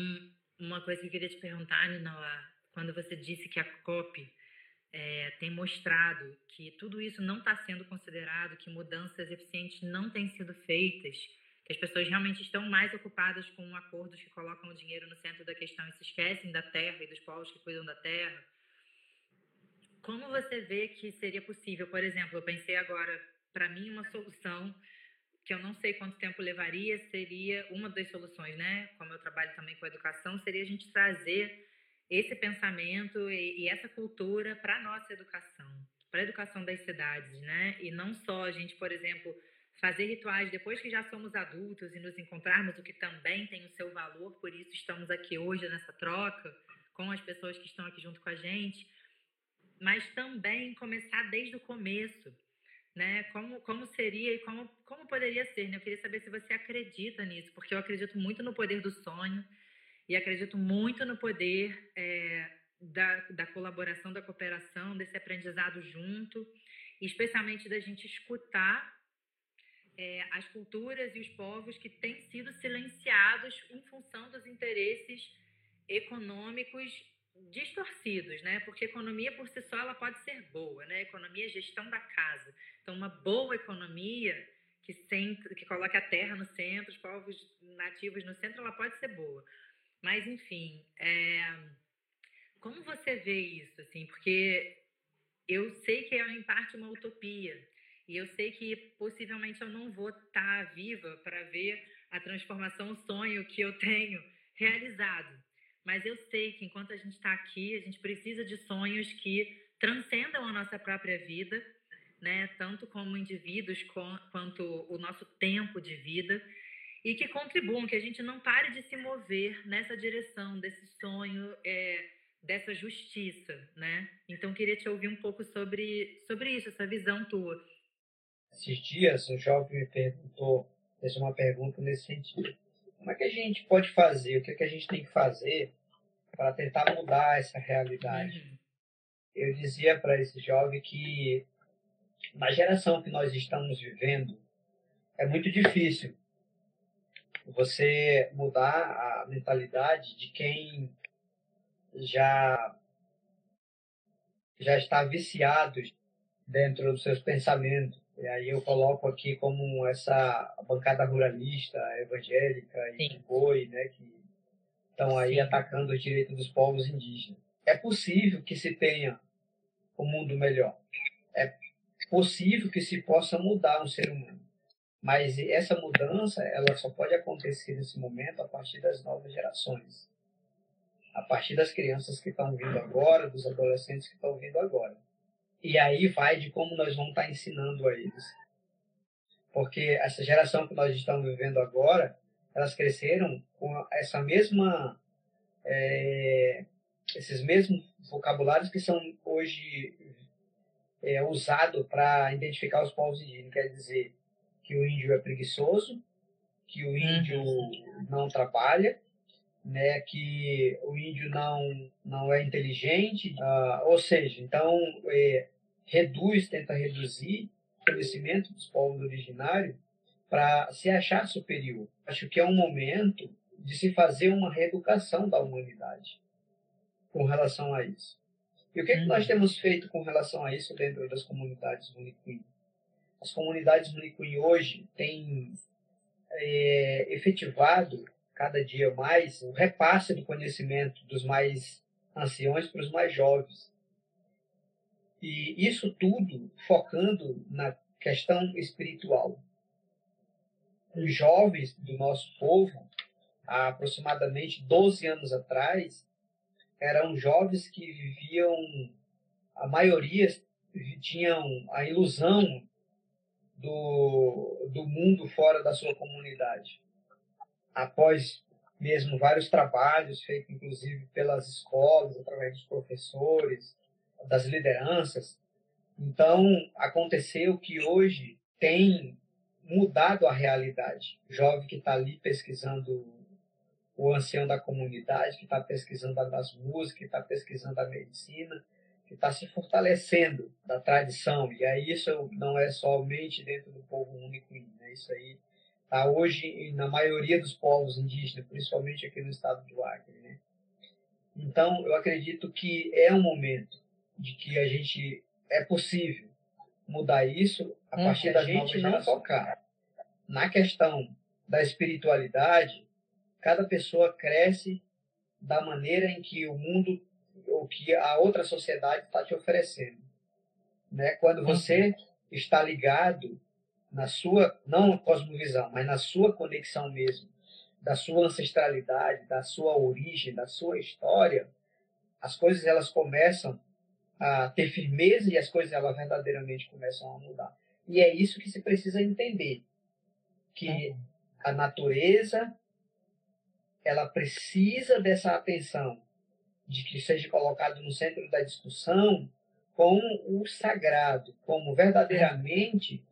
uma coisa que eu queria te perguntar, Ninoa, quando você disse que a COP é, tem mostrado que tudo isso não está sendo considerado, que mudanças eficientes não têm sido feitas, que as pessoas realmente estão mais ocupadas com acordos que colocam o dinheiro no centro da questão e se esquecem da terra e dos povos que cuidam da terra. Como você vê que seria possível? Por exemplo, eu pensei agora, para mim, uma solução que eu não sei quanto tempo levaria seria uma das soluções, né? Como eu trabalho também com educação, seria a gente trazer esse pensamento e, e essa cultura para a nossa educação, para a educação das cidades, né? E não só a gente, por exemplo, fazer rituais depois que já somos adultos e nos encontrarmos, o que também tem o seu valor, por isso estamos aqui hoje nessa troca com as pessoas que estão aqui junto com a gente, mas também começar desde o começo, né? Como, como seria e como, como poderia ser, né? Eu queria saber se você acredita nisso, porque eu acredito muito no poder do sonho e acredito muito no poder é, da, da colaboração, da cooperação, desse aprendizado junto, especialmente da gente escutar é, as culturas e os povos que têm sido silenciados em função dos interesses econômicos distorcidos, né? Porque economia por si só ela pode ser boa, né? Economia é gestão da casa. Então, uma boa economia que, centra, que coloque a terra no centro, os povos nativos no centro, ela pode ser boa. Mas, enfim, é... como você vê isso, assim? Porque eu sei que é, em parte, uma utopia. E eu sei que possivelmente eu não vou estar tá viva para ver a transformação, o sonho que eu tenho realizado. Mas eu sei que enquanto a gente está aqui, a gente precisa de sonhos que transcendam a nossa própria vida, né? Tanto como indivíduos quanto o nosso tempo de vida e que contribuam, que a gente não pare de se mover nessa direção desse sonho, é, dessa justiça, né? Então queria te ouvir um pouco sobre sobre isso, essa visão tua. Esses dias o jovem me perguntou, fez uma pergunta nesse sentido. Como é que a gente pode fazer? O que, é que a gente tem que fazer para tentar mudar essa realidade? Uhum. Eu dizia para esse jovem que na geração que nós estamos vivendo é muito difícil você mudar a mentalidade de quem já já está viciado dentro dos seus pensamentos. E aí eu coloco aqui como essa bancada ruralista, evangélica e Sim. boi, né, que estão aí Sim. atacando os direitos dos povos indígenas. É possível que se tenha um mundo melhor. É possível que se possa mudar um ser humano. Mas essa mudança, ela só pode acontecer nesse momento a partir das novas gerações. A partir das crianças que estão vindo agora, dos adolescentes que estão vindo agora. E aí vai de como nós vamos estar ensinando a eles. Porque essa geração que nós estamos vivendo agora, elas cresceram com essa mesma é, esses mesmos vocabulários que são hoje é, usados para identificar os povos indígenas. Quer dizer, que o índio é preguiçoso, que o índio uhum. não trabalha, né, que o índio não, não é inteligente, uh, ou seja, então é, reduz, tenta reduzir o conhecimento dos povos originários para se achar superior. Acho que é um momento de se fazer uma reeducação da humanidade com relação a isso. E o que, é que nós uhum. temos feito com relação a isso dentro das comunidades Municuí? as comunidades Municuim hoje têm é, efetivado cada dia mais o repasse do conhecimento dos mais anciões para os mais jovens. E isso tudo focando na questão espiritual. Os jovens do nosso povo, há aproximadamente 12 anos atrás, eram jovens que viviam, a maioria tinham a ilusão do, do mundo fora da sua comunidade. Após mesmo vários trabalhos feitos, inclusive, pelas escolas, através dos professores, das lideranças. Então, aconteceu que hoje tem mudado a realidade. O jovem que está ali pesquisando o ancião da comunidade, que está pesquisando as músicas, que está pesquisando a medicina, que está se fortalecendo da tradição. E aí isso não é somente dentro do povo único, né? isso aí está hoje na maioria dos povos indígenas, principalmente aqui no estado do Acre. Né? Então, eu acredito que é um momento de que a gente é possível mudar isso a hum, partir da gente não focar na questão da espiritualidade. Cada pessoa cresce da maneira em que o mundo ou que a outra sociedade está te oferecendo. Né? Quando uhum. você está ligado na sua, não cosmovisão, mas na sua conexão mesmo, da sua ancestralidade, da sua origem, da sua história, as coisas elas começam a ter firmeza e as coisas elas verdadeiramente começam a mudar. E é isso que se precisa entender, que a natureza ela precisa dessa atenção de que seja colocado no centro da discussão como o sagrado, como verdadeiramente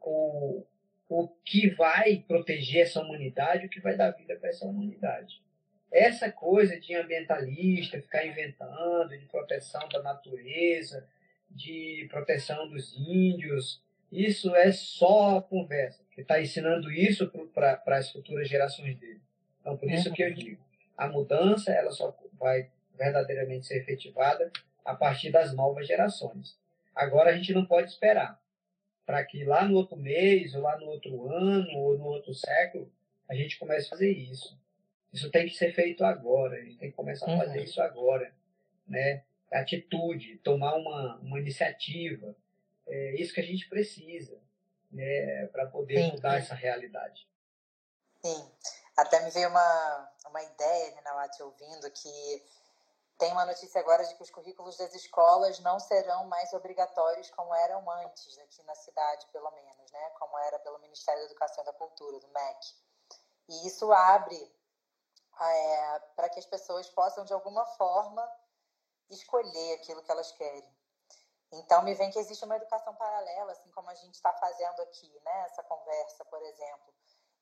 o, o que vai proteger essa humanidade, o que vai dar vida para essa humanidade. Essa coisa de ambientalista, ficar inventando, de proteção da natureza, de proteção dos índios, isso é só conversa, que está ensinando isso para as futuras gerações dele. Então, por isso que eu digo, a mudança ela só vai verdadeiramente ser efetivada a partir das novas gerações. Agora a gente não pode esperar para que lá no outro mês, ou lá no outro ano, ou no outro século, a gente comece a fazer isso. Isso tem que ser feito agora, a gente tem que começar a fazer uhum. isso agora. Né? Atitude, tomar uma, uma iniciativa. É isso que a gente precisa né, para poder Sim. mudar essa realidade. Sim. Até me veio uma, uma ideia, Nina, te ouvindo, que tem uma notícia agora de que os currículos das escolas não serão mais obrigatórios como eram antes, aqui na cidade, pelo menos, né? Como era pelo Ministério da Educação e da Cultura, do MEC. E isso abre é, para que as pessoas possam, de alguma forma, escolher aquilo que elas querem. Então, me vem que existe uma educação paralela, assim como a gente está fazendo aqui, né? Essa conversa, por exemplo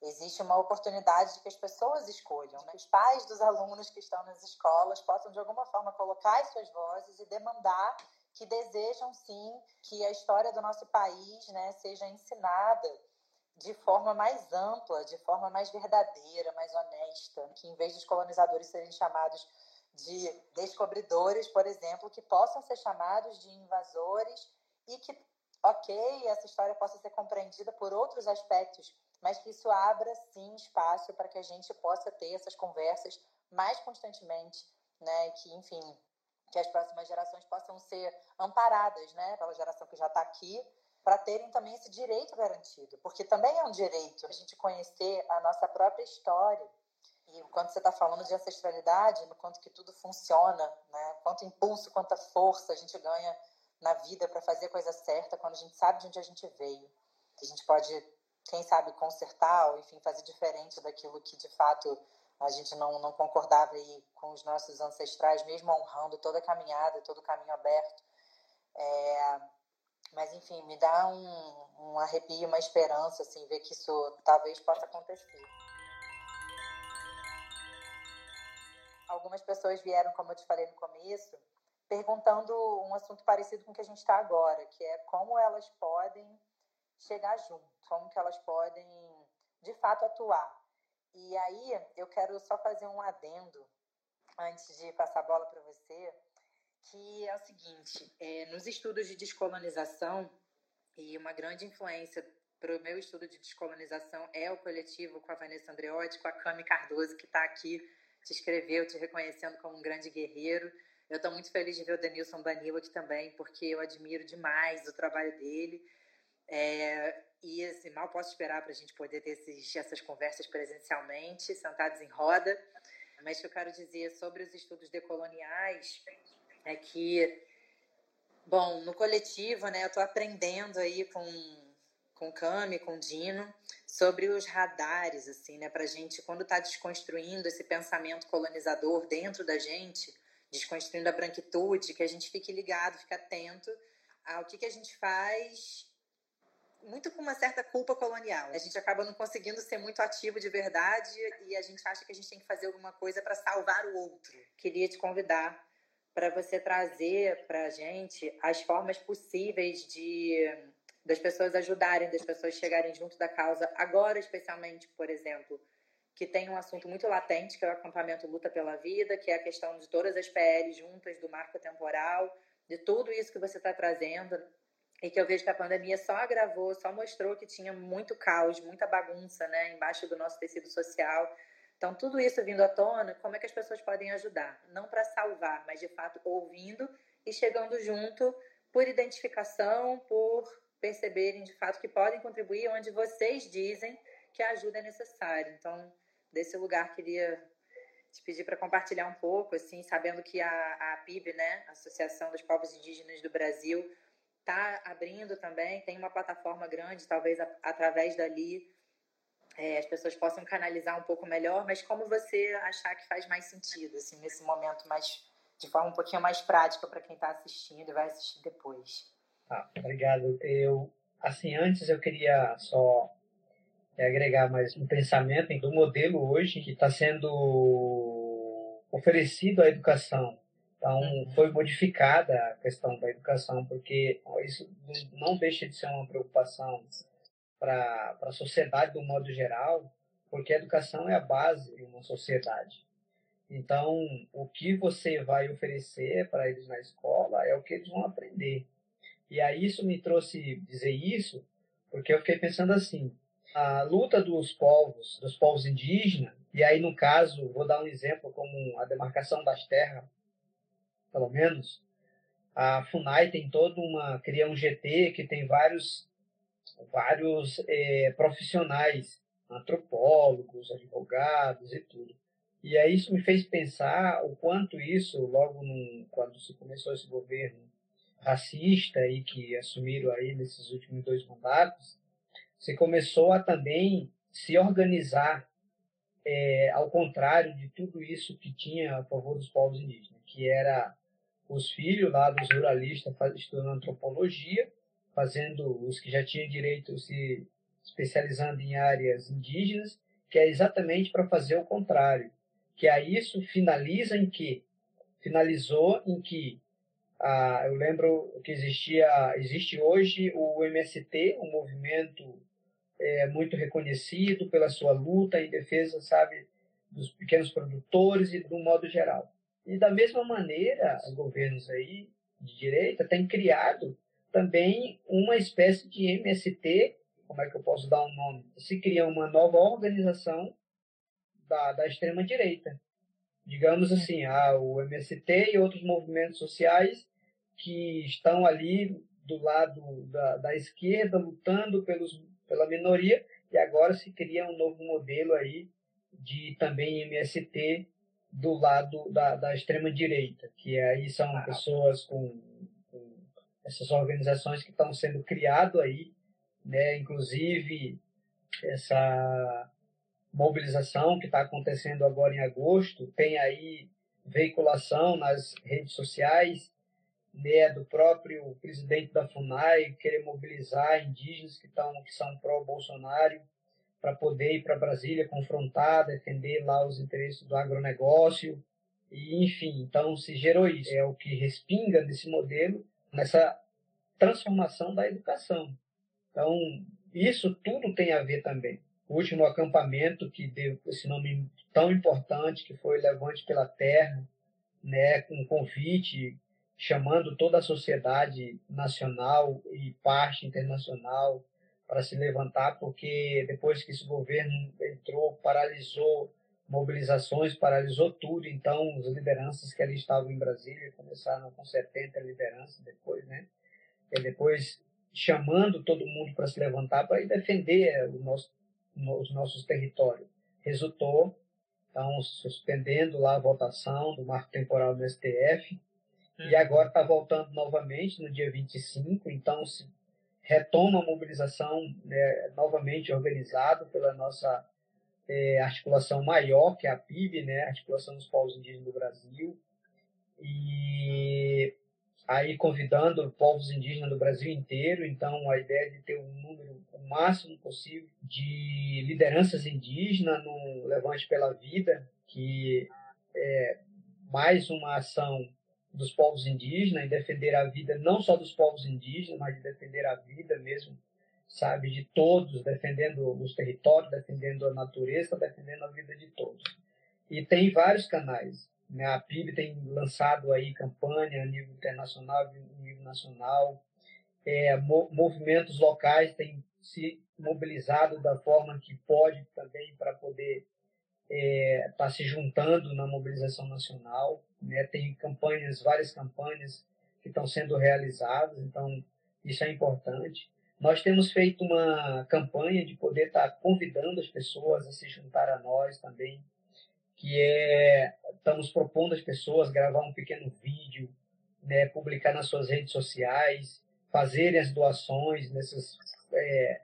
existe uma oportunidade de que as pessoas escolham, né? os pais dos alunos que estão nas escolas possam de alguma forma colocar as suas vozes e demandar que desejam sim que a história do nosso país, né, seja ensinada de forma mais ampla, de forma mais verdadeira, mais honesta, que em vez dos colonizadores serem chamados de descobridores, por exemplo, que possam ser chamados de invasores e que, ok, essa história possa ser compreendida por outros aspectos mas que isso abra sim espaço para que a gente possa ter essas conversas mais constantemente, né? Que, enfim, que as próximas gerações possam ser amparadas, né? Pela geração que já está aqui, para terem também esse direito garantido, porque também é um direito a gente conhecer a nossa própria história. E quando você está falando de ancestralidade, no quanto que tudo funciona, né? Quanto impulso, quanta força a gente ganha na vida para fazer a coisa certa quando a gente sabe de onde a gente veio. A gente pode quem sabe, consertar ou, enfim, fazer diferente daquilo que, de fato, a gente não, não concordava aí com os nossos ancestrais, mesmo honrando toda a caminhada, todo o caminho aberto. É, mas, enfim, me dá um, um arrepio, uma esperança, assim, ver que isso talvez possa acontecer. Algumas pessoas vieram, como eu te falei no começo, perguntando um assunto parecido com o que a gente está agora, que é como elas podem chegar junto, como que elas podem de fato atuar. E aí eu quero só fazer um adendo antes de passar a bola para você, que é o seguinte: é, nos estudos de descolonização e uma grande influência para o meu estudo de descolonização é o coletivo com a Vanessa Andreotti, com a Cami Cardoso, que está aqui, te escreveu, te reconhecendo como um grande guerreiro. Eu estou muito feliz de ver o Denilson Danilo aqui também, porque eu admiro demais o trabalho dele. É, e assim, mal posso esperar para a gente poder ter esses, essas conversas presencialmente, sentados em roda. Mas o que eu quero dizer sobre os estudos decoloniais é que Bom, no coletivo, né, eu estou aprendendo aí com, com o Cami, com o Dino, sobre os radares, assim, né, pra gente, quando está desconstruindo esse pensamento colonizador dentro da gente, desconstruindo a branquitude, que a gente fique ligado, fique atento ao que, que a gente faz muito com uma certa culpa colonial. A gente acaba não conseguindo ser muito ativo de verdade e a gente acha que a gente tem que fazer alguma coisa para salvar o outro. Queria te convidar para você trazer para a gente as formas possíveis de das pessoas ajudarem, das pessoas chegarem junto da causa, agora especialmente, por exemplo, que tem um assunto muito latente, que é o acampamento Luta pela Vida, que é a questão de todas as PLs juntas, do marco temporal, de tudo isso que você está trazendo, e que eu vejo que a pandemia só agravou, só mostrou que tinha muito caos, muita bagunça, né, embaixo do nosso tecido social. Então, tudo isso vindo à tona, como é que as pessoas podem ajudar? Não para salvar, mas de fato ouvindo e chegando junto por identificação, por perceberem de fato que podem contribuir onde vocês dizem que a ajuda é necessária. Então, desse lugar, queria te pedir para compartilhar um pouco, assim, sabendo que a, a PIB, né, Associação dos Povos Indígenas do Brasil, está abrindo também, tem uma plataforma grande, talvez a, através dali é, as pessoas possam canalizar um pouco melhor, mas como você achar que faz mais sentido, assim, nesse momento, mais, de forma um pouquinho mais prática para quem está assistindo e vai assistir depois. Ah, obrigado. Eu, assim, antes eu queria só é, agregar mais um pensamento do modelo hoje que está sendo oferecido à educação. Então, uhum. foi modificada a questão da educação, porque isso não deixa de ser uma preocupação para a sociedade do modo geral, porque a educação é a base de uma sociedade. Então, o que você vai oferecer para eles na escola é o que eles vão aprender. E aí isso me trouxe dizer isso, porque eu fiquei pensando assim, a luta dos povos, dos povos indígenas, e aí no caso, vou dar um exemplo como a demarcação das terras, pelo menos, a FUNAI tem toda uma, cria um GT que tem vários, vários é, profissionais, antropólogos, advogados e tudo. E aí isso me fez pensar o quanto isso, logo quando se começou esse governo racista aí que assumiram aí nesses últimos dois mandatos, se começou a também se organizar é, ao contrário de tudo isso que tinha a favor dos povos indígenas, que era os filhos lá dos ruralistas estudando antropologia, fazendo os que já tinham direito se especializando em áreas indígenas, que é exatamente para fazer o contrário, que a isso finaliza em que finalizou em que ah, eu lembro que existia existe hoje o MST, um movimento é, muito reconhecido pela sua luta em defesa, sabe, dos pequenos produtores e do modo geral. E da mesma maneira, os governos aí de direita têm criado também uma espécie de MST, como é que eu posso dar um nome? Se cria uma nova organização da, da extrema direita. Digamos assim, ah, o MST e outros movimentos sociais que estão ali do lado da, da esquerda lutando pelos pela minoria, e agora se cria um novo modelo aí de também MST do lado da, da extrema-direita, que aí são ah. pessoas com, essas organizações que estão sendo criadas aí, né, inclusive essa mobilização que está acontecendo agora em agosto, tem aí veiculação nas redes sociais né, do próprio presidente da FUNAI querer mobilizar indígenas que, estão, que são pró-Bolsonaro para poder ir para Brasília confrontar, defender lá os interesses do agronegócio, e enfim, então se gerou isso. É o que respinga nesse modelo, nessa transformação da educação. Então, isso tudo tem a ver também. O último acampamento que deu esse nome tão importante, que foi Levante pela Terra, né, com um convite chamando toda a sociedade nacional e parte internacional para se levantar, porque depois que esse governo entrou, paralisou mobilizações, paralisou tudo, então as lideranças que ali estavam em Brasília começaram com 70 lideranças depois, né? E depois chamando todo mundo para se levantar para defender o nosso, os nossos territórios. Resultou, então, suspendendo lá a votação do marco temporal do STF, Uhum. E agora está voltando novamente no dia 25, então se retoma a mobilização né, novamente organizado pela nossa é, articulação maior, que é a PIB, né, Articulação dos Povos Indígenas do Brasil, e aí convidando povos indígenas do Brasil inteiro, então a ideia é de ter um número o máximo possível de lideranças indígenas no Levante pela Vida, que é mais uma ação dos povos indígenas em defender a vida não só dos povos indígenas, mas de defender a vida mesmo, sabe, de todos, defendendo os territórios, defendendo a natureza, defendendo a vida de todos. E tem vários canais. Né? A PIB tem lançado aí campanha a nível internacional, a nível nacional. É, movimentos locais têm se mobilizado da forma que pode também para poder está é, tá se juntando na mobilização nacional. Né? Tem campanhas, várias campanhas que estão sendo realizadas, então isso é importante. Nós temos feito uma campanha de poder estar tá convidando as pessoas a se juntar a nós também, que é estamos propondo às pessoas gravar um pequeno vídeo, né, publicar nas suas redes sociais, fazerem as doações nessas é,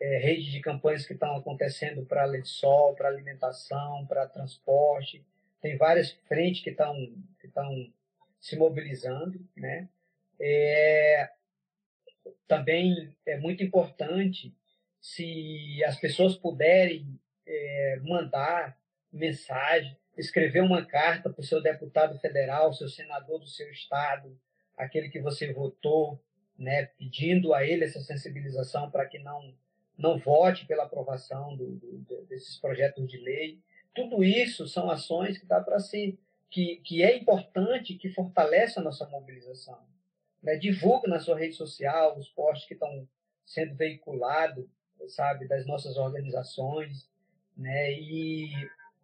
é, redes de campanhas que estão acontecendo para leite sol, para alimentação, para transporte. Tem várias frentes que estão que estão se mobilizando, né? É, também é muito importante se as pessoas puderem é, mandar mensagem, escrever uma carta para o seu deputado federal, seu senador do seu estado, aquele que você votou, né, pedindo a ele essa sensibilização para que não não vote pela aprovação do, do, desses projetos de lei. Tudo isso são ações que dá para se que, que é importante, que fortalece a nossa mobilização. Né? Divulgue na sua rede social os posts que estão sendo veiculados, sabe, das nossas organizações, né? E,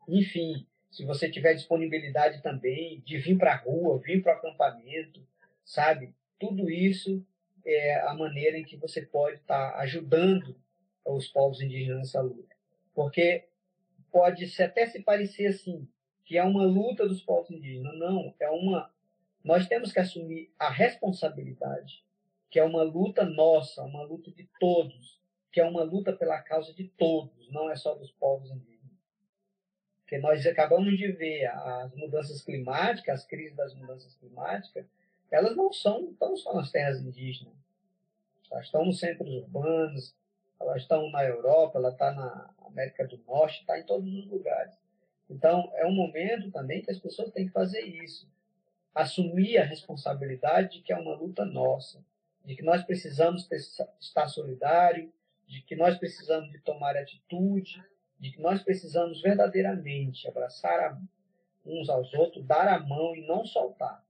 enfim, se você tiver disponibilidade também de vir para a rua, vir para o acampamento, sabe, tudo isso é a maneira em que você pode estar tá ajudando os povos indígenas nessa luta. Porque pode -se até se parecer assim, que é uma luta dos povos indígenas. Não, é uma. Nós temos que assumir a responsabilidade, que é uma luta nossa, uma luta de todos, que é uma luta pela causa de todos, não é só dos povos indígenas. Porque nós acabamos de ver as mudanças climáticas, as crises das mudanças climáticas, elas não são tão só nas terras indígenas. Elas estão nos centros urbanos, elas estão na Europa, ela está na América do Norte, está em todos os lugares. Então, é um momento também que as pessoas têm que fazer isso. Assumir a responsabilidade de que é uma luta nossa, de que nós precisamos estar solidário, de que nós precisamos de tomar atitude, de que nós precisamos verdadeiramente abraçar uns aos outros, dar a mão e não soltar,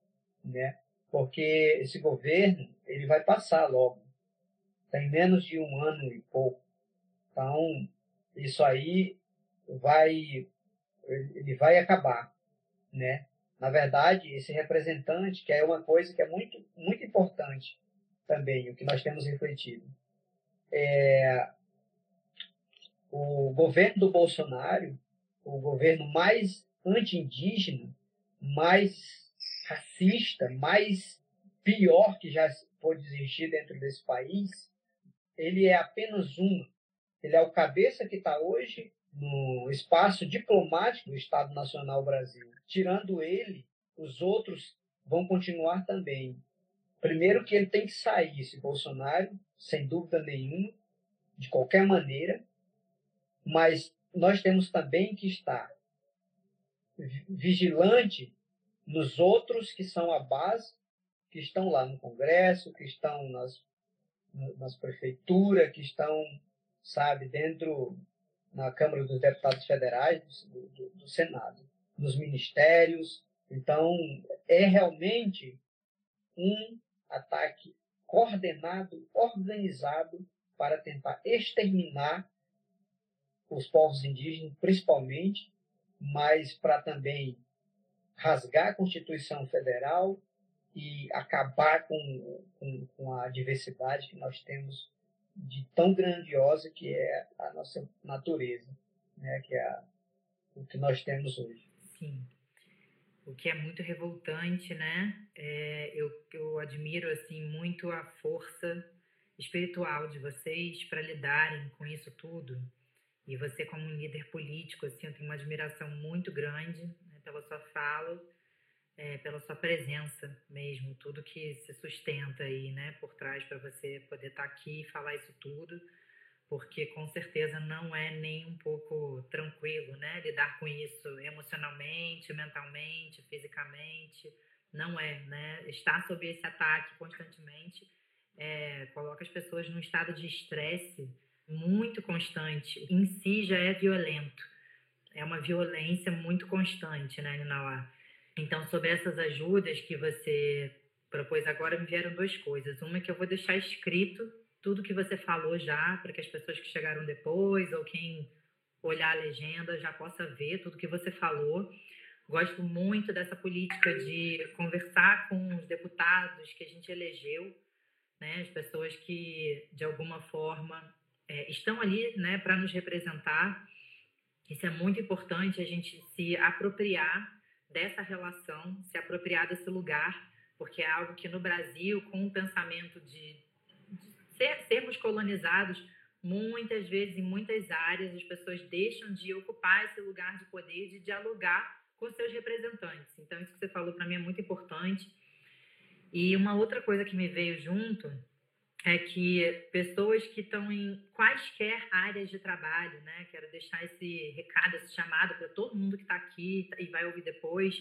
né? Porque esse governo, ele vai passar logo tem menos de um ano e pouco. Então, isso aí vai, ele vai acabar, né? Na verdade, esse representante, que é uma coisa que é muito, muito importante também, o que nós temos refletido, é o governo do Bolsonaro, o governo mais anti-indígena, mais racista, mais pior que já pôde existir dentro desse país, ele é apenas uma. Ele é o cabeça que está hoje no espaço diplomático do Estado Nacional Brasil. Tirando ele, os outros vão continuar também. Primeiro que ele tem que sair, esse Bolsonaro, sem dúvida nenhuma, de qualquer maneira, mas nós temos também que estar vigilante nos outros que são a base, que estão lá no Congresso, que estão nas nas prefeituras, que estão, sabe, dentro na Câmara dos Deputados Federais, do, do, do Senado, nos ministérios. Então, é realmente um ataque coordenado, organizado para tentar exterminar os povos indígenas, principalmente, mas para também rasgar a Constituição Federal e acabar com, com, com, a diversidade que nós temos de tão grandiosa que é a nossa natureza, né? que é a, o que nós temos hoje. Sim. o que é muito revoltante, né? É, eu, eu admiro assim muito a força espiritual de vocês para lidarem com isso tudo. E você como um líder político, assim, eu tenho uma admiração muito grande né, pela sua fala, é, pela sua presença mesmo, tudo que se sustenta aí, né, por trás para você poder estar tá aqui e falar isso tudo porque com certeza não é nem um pouco tranquilo, né? Lidar com isso emocionalmente, mentalmente, fisicamente, não é, né? Estar sob esse ataque constantemente é, coloca as pessoas num estado de estresse muito constante. Em si já é violento, é uma violência muito constante, né, Ninauá? Então, sobre essas ajudas que você propôs agora, me vieram duas coisas. Uma é que eu vou deixar escrito tudo que você falou já, para que as pessoas que chegaram depois ou quem olhar a legenda já possa ver tudo que você falou. Gosto muito dessa política de conversar com os deputados que a gente elegeu, né, as pessoas que de alguma forma é, estão ali, né, para nos representar. Isso é muito importante a gente se apropriar dessa relação, se apropriar desse lugar, porque é algo que no Brasil, com o pensamento de ser, sermos colonizados, muitas vezes em muitas áreas as pessoas deixam de ocupar esse lugar de poder, de dialogar com seus representantes. Então isso que você falou para mim é muito importante. E uma outra coisa que me veio junto é que pessoas que estão em quaisquer áreas de trabalho, né? Quero deixar esse recado, esse chamado para todo mundo que está aqui e vai ouvir depois,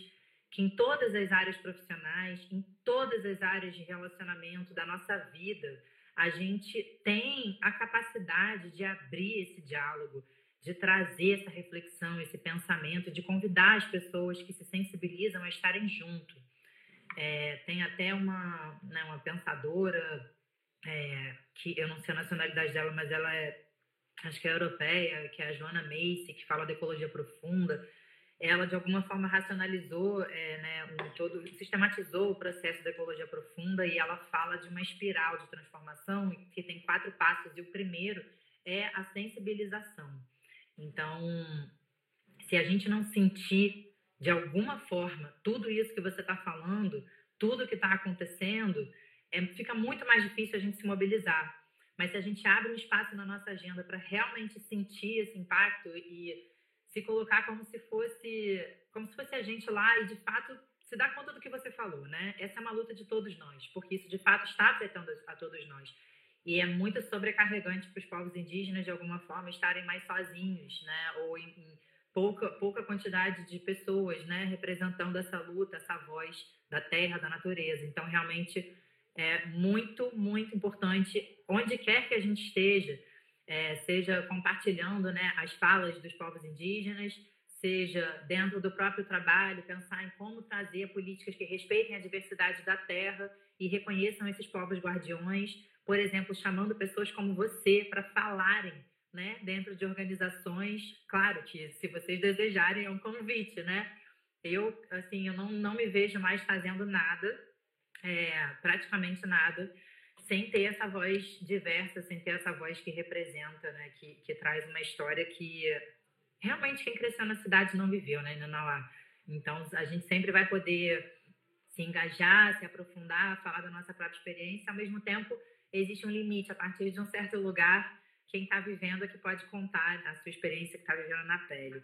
que em todas as áreas profissionais, em todas as áreas de relacionamento da nossa vida, a gente tem a capacidade de abrir esse diálogo, de trazer essa reflexão, esse pensamento, de convidar as pessoas que se sensibilizam a estarem junto. É, tem até uma, né, uma pensadora, é, que eu não sei a nacionalidade dela, mas ela é, acho que é europeia, que é a Joana Macy, que fala de ecologia profunda ela de alguma forma racionalizou, é, né, um todo, sistematizou o processo da ecologia profunda e ela fala de uma espiral de transformação que tem quatro passos e o primeiro é a sensibilização. Então, se a gente não sentir de alguma forma tudo isso que você está falando, tudo que está acontecendo, é, fica muito mais difícil a gente se mobilizar. Mas se a gente abre um espaço na nossa agenda para realmente sentir esse impacto e se colocar como se fosse como se fosse a gente lá e de fato se dar conta do que você falou, né? Essa é uma luta de todos nós, porque isso de fato está afetando a todos nós. E é muito sobrecarregante para os povos indígenas de alguma forma estarem mais sozinhos, né? Ou em, em pouca pouca quantidade de pessoas, né, representando essa luta, essa voz da terra, da natureza. Então realmente é muito muito importante onde quer que a gente esteja é, seja compartilhando né, as falas dos povos indígenas, seja dentro do próprio trabalho, pensar em como trazer políticas que respeitem a diversidade da terra e reconheçam esses povos guardiões, por exemplo, chamando pessoas como você para falarem né, dentro de organizações. Claro que se vocês desejarem é um convite, né? Eu, assim, eu não, não me vejo mais fazendo nada, é, praticamente nada, sem ter essa voz diversa, sem ter essa voz que representa, né, que, que traz uma história que realmente quem cresceu na cidade não viveu, né, Nanauá. Então, a gente sempre vai poder se engajar, se aprofundar, falar da nossa própria experiência, ao mesmo tempo, existe um limite, a partir de um certo lugar, quem está vivendo é que pode contar a sua experiência que está vivendo na pele.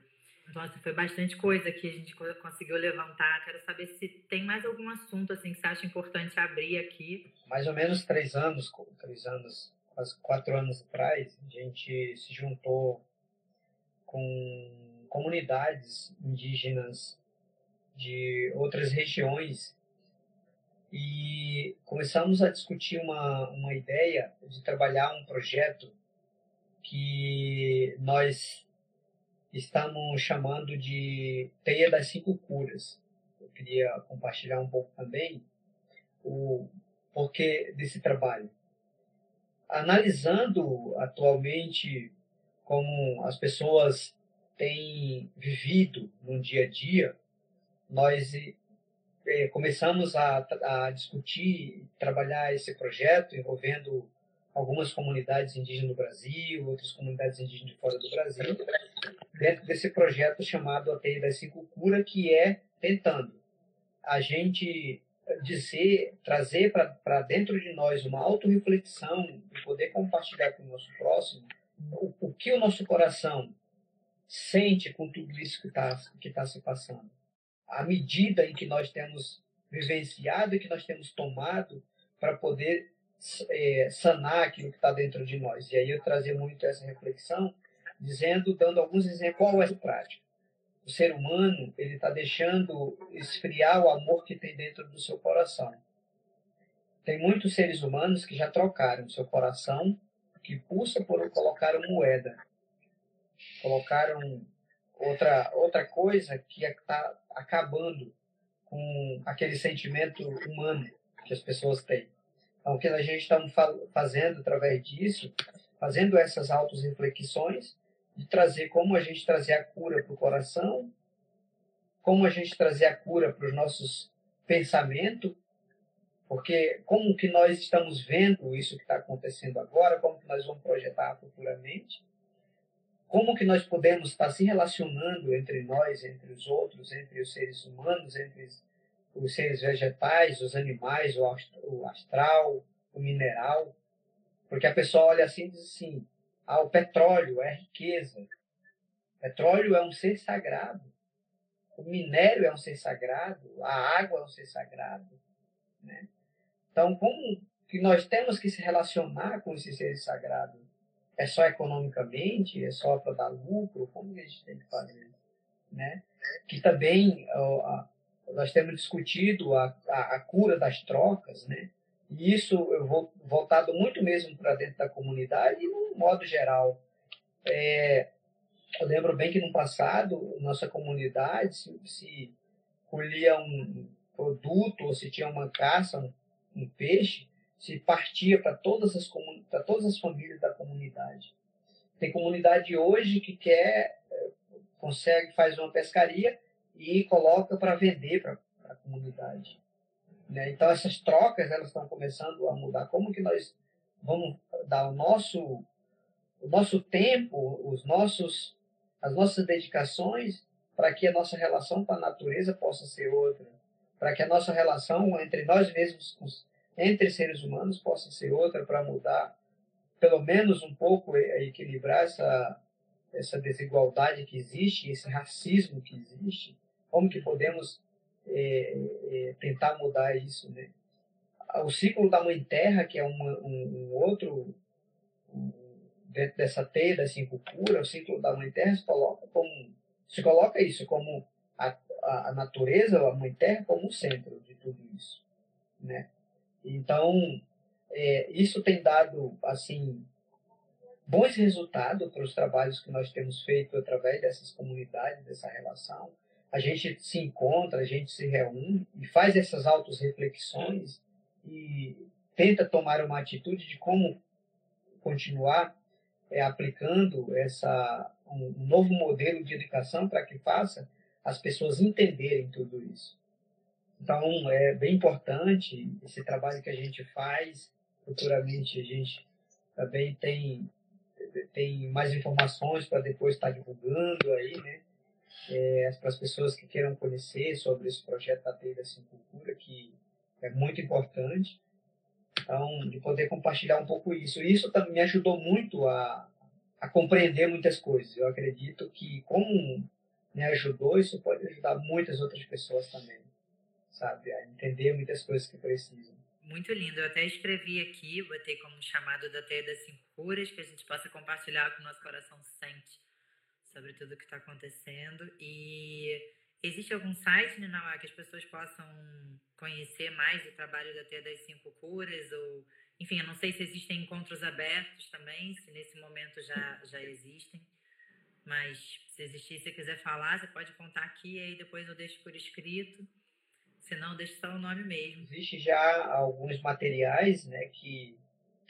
Nossa, foi bastante coisa que a gente conseguiu levantar. Quero saber se tem mais algum assunto assim que você acha importante abrir aqui. Mais ou menos três anos, três anos, quase quatro anos atrás, a gente se juntou com comunidades indígenas de outras regiões e começamos a discutir uma, uma ideia de trabalhar um projeto que nós estamos chamando de Teia das Cinco Curas. Eu queria compartilhar um pouco também o porquê desse trabalho. Analisando atualmente como as pessoas têm vivido no dia a dia, nós é, começamos a, a discutir, trabalhar esse projeto envolvendo algumas comunidades indígenas do Brasil, outras comunidades indígenas de fora do Brasil, dentro desse projeto chamado A Teia das Cinco Cura, que é tentando a gente dizer, trazer para dentro de nós uma autorreflexão e poder compartilhar com o nosso próximo o, o que o nosso coração sente com tudo isso que está que tá se passando. À medida em que nós temos vivenciado e que nós temos tomado para poder é, sanar aquilo que está dentro de nós. E aí eu trazer muito essa reflexão, dizendo, dando alguns exemplos, qual é o prático. O ser humano, ele está deixando esfriar o amor que tem dentro do seu coração. Tem muitos seres humanos que já trocaram seu coração, que pulsa por colocaram moeda. Colocaram outra, outra coisa que está acabando com aquele sentimento humano que as pessoas têm. Então, o que a gente está fazendo através disso, fazendo essas auto-reflexões, de trazer como a gente trazer a cura para o coração, como a gente trazer a cura para os nossos pensamentos, porque como que nós estamos vendo isso que está acontecendo agora, como que nós vamos projetar futuramente, como que nós podemos estar se relacionando entre nós, entre os outros, entre os seres humanos, entre os seres vegetais, os animais, o astral, o mineral. Porque a pessoa olha assim e diz assim: ah, o petróleo é riqueza. O petróleo é um ser sagrado. O minério é um ser sagrado. A água é um ser sagrado. Né? Então, como que nós temos que se relacionar com esses seres sagrados? É só economicamente? É só para dar lucro? Como que a gente tem que fazer? Né? Que também nós temos discutido a, a, a, cura das trocas, né? E isso eu vou voltado muito mesmo para dentro da comunidade e no modo geral. É, eu lembro bem que no passado, nossa comunidade, se, se colhia um produto ou se tinha uma caça, um, um peixe, se partia para todas as todas as famílias da comunidade. Tem comunidade hoje que quer é, consegue faz uma pescaria e coloca para vender para a comunidade. Né? Então essas trocas elas estão começando a mudar. Como que nós vamos dar o nosso o nosso tempo, os nossos as nossas dedicações para que a nossa relação com a natureza possa ser outra, para que a nossa relação entre nós mesmos, entre seres humanos, possa ser outra, para mudar, pelo menos um pouco, equilibrar essa, essa desigualdade que existe, esse racismo que existe, como que podemos é, é, tentar mudar isso, né? O ciclo da Mãe Terra, que é um, um, outro, dentro dessa teia das cinco curas, o ciclo da Mãe Terra se coloca como, se coloca isso como a, a, a natureza, a Mãe Terra, como o centro de tudo isso, né? Então, é, isso tem dado, assim, bons resultados para os trabalhos que nós temos feito através dessas comunidades, dessa relação a gente se encontra, a gente se reúne e faz essas autos reflexões e tenta tomar uma atitude de como continuar é, aplicando essa um novo modelo de educação para que faça as pessoas entenderem tudo isso. Então, é bem importante esse trabalho que a gente faz. Futuramente, a gente também tem, tem mais informações para depois estar divulgando aí, né? É, para as pessoas que queiram conhecer sobre esse projeto da Teia da Cultura, que é muito importante. Então, de poder compartilhar um pouco isso. Isso também me ajudou muito a, a compreender muitas coisas. Eu acredito que, como me ajudou, isso pode ajudar muitas outras pessoas também, sabe? A entender muitas coisas que precisam. Muito lindo. Eu até escrevi aqui, botei como chamado da Teia das Cinco Curas, que a gente possa compartilhar com o nosso coração sente sobre tudo o que está acontecendo. E existe algum site, Ninauá, que as pessoas possam conhecer mais o trabalho da Teia das Cinco Curas? Ou, enfim, eu não sei se existem encontros abertos também, se nesse momento já, já existem. Mas se existir, se quiser falar, você pode contar aqui, e aí depois eu deixo por escrito. Se não, deixo só o nome mesmo. Existe já alguns materiais né, que,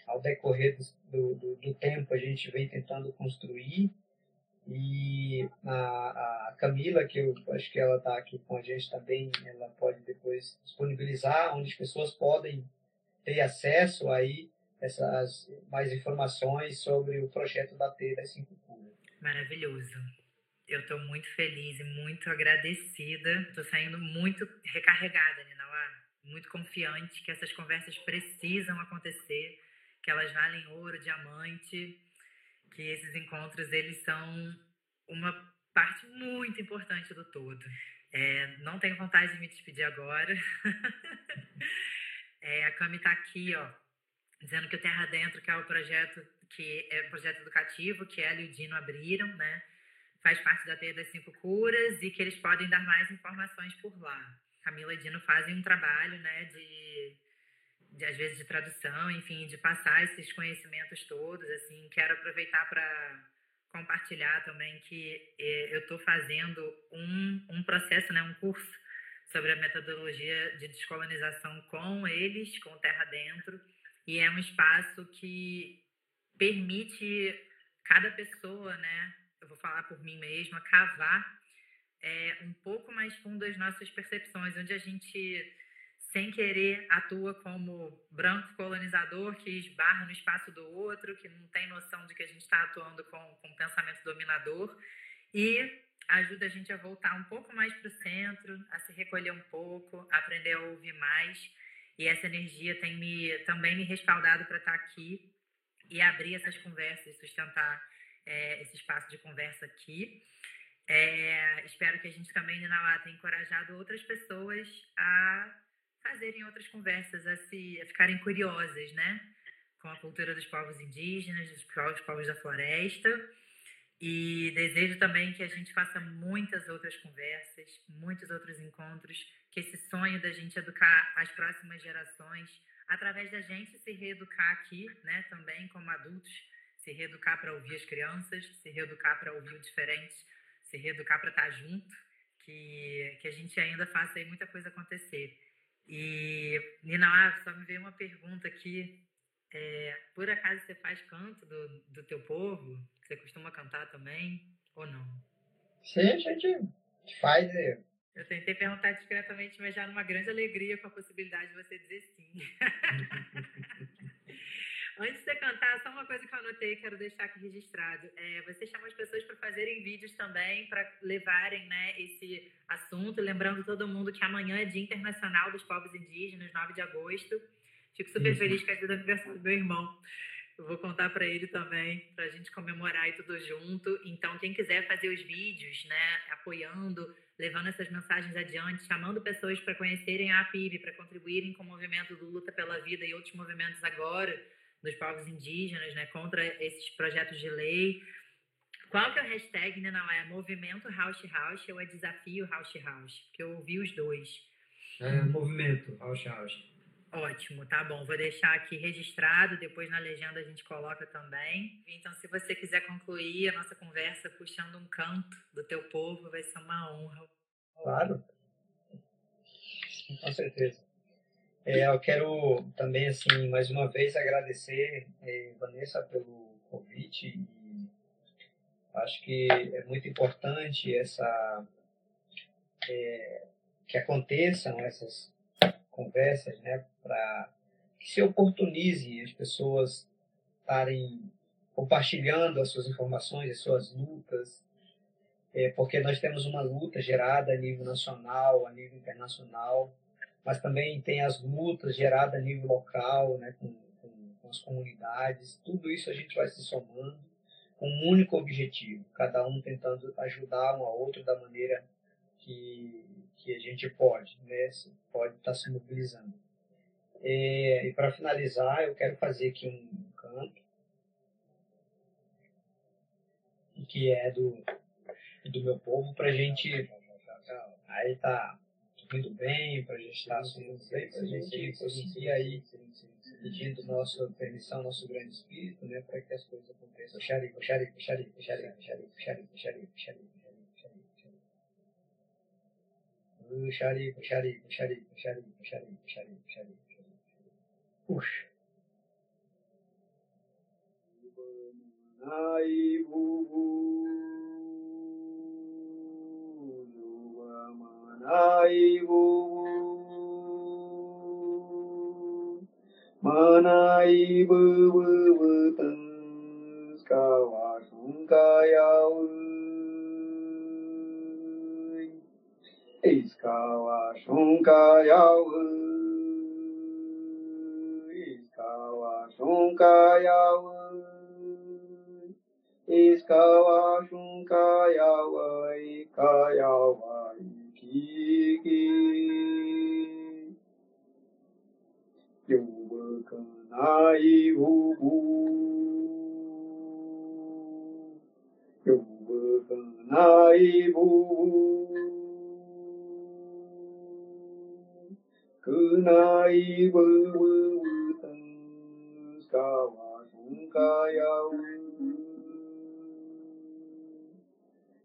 ao decorrer do, do, do tempo, a gente vem tentando construir e a, a Camila, que eu acho que ela está aqui com a gente também, ela pode depois disponibilizar onde as pessoas podem ter acesso aí essas mais informações sobre o projeto da T das Cinco Curas. Maravilhoso. Eu estou muito feliz e muito agradecida. Estou saindo muito recarregada, Ninauá. Muito confiante que essas conversas precisam acontecer, que elas valem ouro, diamante, que esses encontros eles são uma parte muito importante do todo. É, não tenho vontade de me despedir agora. [laughs] é, a Cami está aqui, ó, dizendo que o Terra Dentro, que é o projeto que é projeto educativo que ela e o Dino abriram, né? Faz parte da Teia das Cinco Curas e que eles podem dar mais informações por lá. Camila e Dino fazem um trabalho, né, de, de às vezes de tradução, enfim, de passar esses conhecimentos todos, assim. Quero aproveitar para compartilhar também que eh, eu estou fazendo um, um processo, né, um curso sobre a metodologia de descolonização com eles, com Terra Dentro, e é um espaço que permite cada pessoa, né, eu vou falar por mim mesma, cavar é, um pouco mais fundo as nossas percepções, onde a gente sem querer atua como branco colonizador que esbarra no espaço do outro, que não tem noção de que a gente está atuando com, com pensamento dominador, e ajuda a gente a voltar um pouco mais para o centro, a se recolher um pouco, aprender a ouvir mais. E essa energia tem me também me respaldado para estar tá aqui e abrir essas conversas, sustentar é, esse espaço de conversa aqui. É, espero que a gente também, Ninauá, tenha encorajado outras pessoas a fazerem outras conversas, a, se, a ficarem curiosas, né? Com a cultura dos povos indígenas, dos povos, povos da floresta. E desejo também que a gente faça muitas outras conversas, muitos outros encontros, que esse sonho da gente educar as próximas gerações, através da gente se reeducar aqui, né, também como adultos, se reeducar para ouvir as crianças, se reeducar para ouvir o diferente, se reeducar para estar junto, que, que a gente ainda faça aí muita coisa acontecer. E, Nina, só me veio uma pergunta aqui. É, por acaso você faz canto do, do teu povo? Você costuma cantar também? Ou não? Sim, a gente faz. É. Eu tentei perguntar discretamente, mas já numa grande alegria com a possibilidade de você dizer sim. [laughs] Antes de você cantar, só uma coisa que eu anotei e quero deixar aqui registrado. É, você chama as pessoas para fazerem vídeos também, para levarem né, esse assunto. Lembrando todo mundo que amanhã é Dia Internacional dos Povos Indígenas, 9 de agosto. Fico super uhum. feliz é dia do aniversário do meu irmão. Eu vou contar para ele também, para a gente comemorar e tudo junto. Então, quem quiser fazer os vídeos, né, apoiando, levando essas mensagens adiante, chamando pessoas para conhecerem a APIB, para contribuírem com o movimento do Luta pela Vida e outros movimentos agora, dos povos indígenas, né, contra esses projetos de lei. Qual que é o hashtag, né, não é movimento House House ou é desafio House House? Porque eu ouvi os dois. É movimento House House. Ótimo, tá bom. Vou deixar aqui registrado, depois na legenda a gente coloca também. Então, se você quiser concluir a nossa conversa puxando um canto do teu povo, vai ser uma honra. Claro. Com certeza. É, eu quero também, assim, mais uma vez agradecer, é, Vanessa, pelo convite. E acho que é muito importante essa é, que aconteçam essas conversas, né, para que se oportunize as pessoas estarem compartilhando as suas informações, as suas lutas, é, porque nós temos uma luta gerada a nível nacional, a nível internacional, mas também tem as lutas geradas a nível local, né, com, com, com as comunidades. Tudo isso a gente vai se somando com um único objetivo, cada um tentando ajudar um ao outro da maneira que, que a gente pode, né, pode estar se mobilizando. É, e para finalizar, eu quero fazer aqui um canto que é do, do meu povo para gente aí tá indo bem, para a gente estar assumindo bem, para a gente conseguir aí, pedindo nossa permissão, nosso grande espírito, né, para que as coisas aconteçam. Xari, xari, xari, xari, xari, xari, xari, xari, xari, xari, xari, xari, xari, xari, xari, Puxa. Ai, bubu. ai vu. Ma nai bu bu bu tân ca hòa xuống ca yao is ca hòa xuống ca yao is ca hòa xuống ca yao is ca hòa xuống ca yao ca yao di ki dù bờ cờ nai vu bu dù bờ cờ nai vu cứ nai bờ bờ bờ tăng sa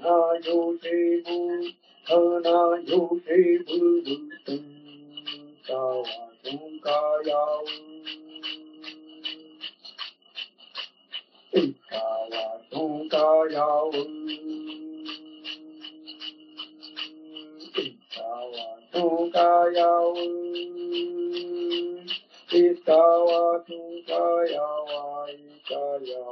Ikawa, Ikawa, Ikawa, Ikawa,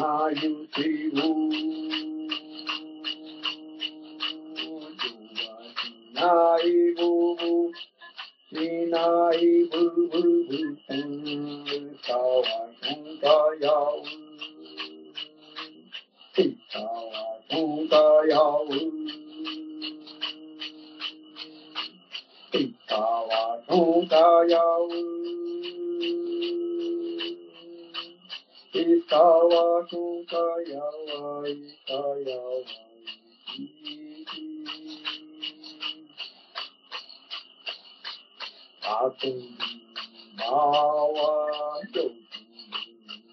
아유티우 나이부부 니나이부부부 사와통가야우 사와통가야우 사와통가야우 Itawa kukayawa itayawa iti Atum bawa jokum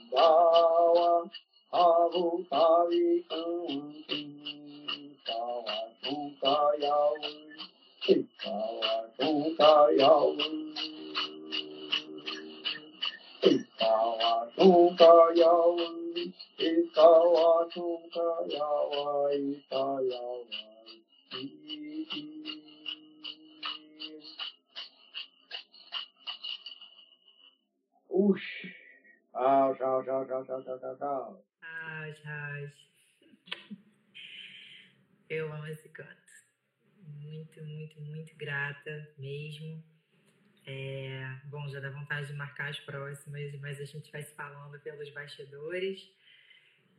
bawa Abu tavi kunti Kawa kukayawa Kawa kukayawa yawu kawa tuka yawu kawa tuka yawa ika yawa Ush. Tchau, tchau, tchau, tchau, tchau, tchau, tchau. Ai, ai. Eu amo esse canto. Muito, muito, muito grata mesmo. É, bom, já dá vontade de marcar as próximas, mas a gente vai se falando pelos bastidores.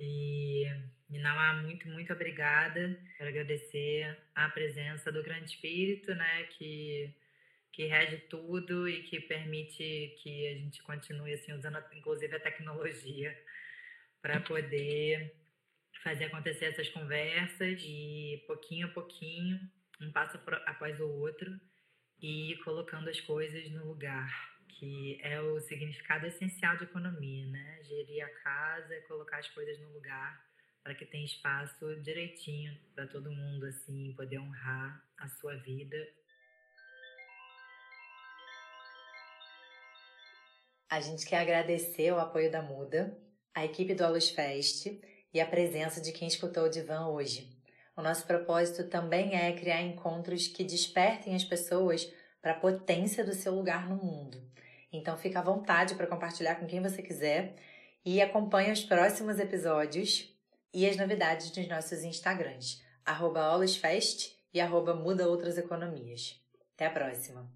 E Minamá, muito, muito obrigada. Quero agradecer a presença do Grande Espírito, né, que, que rege tudo e que permite que a gente continue assim, usando inclusive a tecnologia para poder fazer acontecer essas conversas e pouquinho a pouquinho, um passo após o outro, e colocando as coisas no lugar, que é o significado essencial de economia, né? Gerir a casa, colocar as coisas no lugar para que tenha espaço direitinho para todo mundo assim poder honrar a sua vida. A gente quer agradecer o apoio da Muda, a equipe do Alus Fest e a presença de quem escutou o divã hoje. O nosso propósito também é criar encontros que despertem as pessoas para a potência do seu lugar no mundo. Então fica à vontade para compartilhar com quem você quiser e acompanhe os próximos episódios e as novidades nos nossos Instagrams, arroba e arroba Muda Outras Economias. Até a próxima!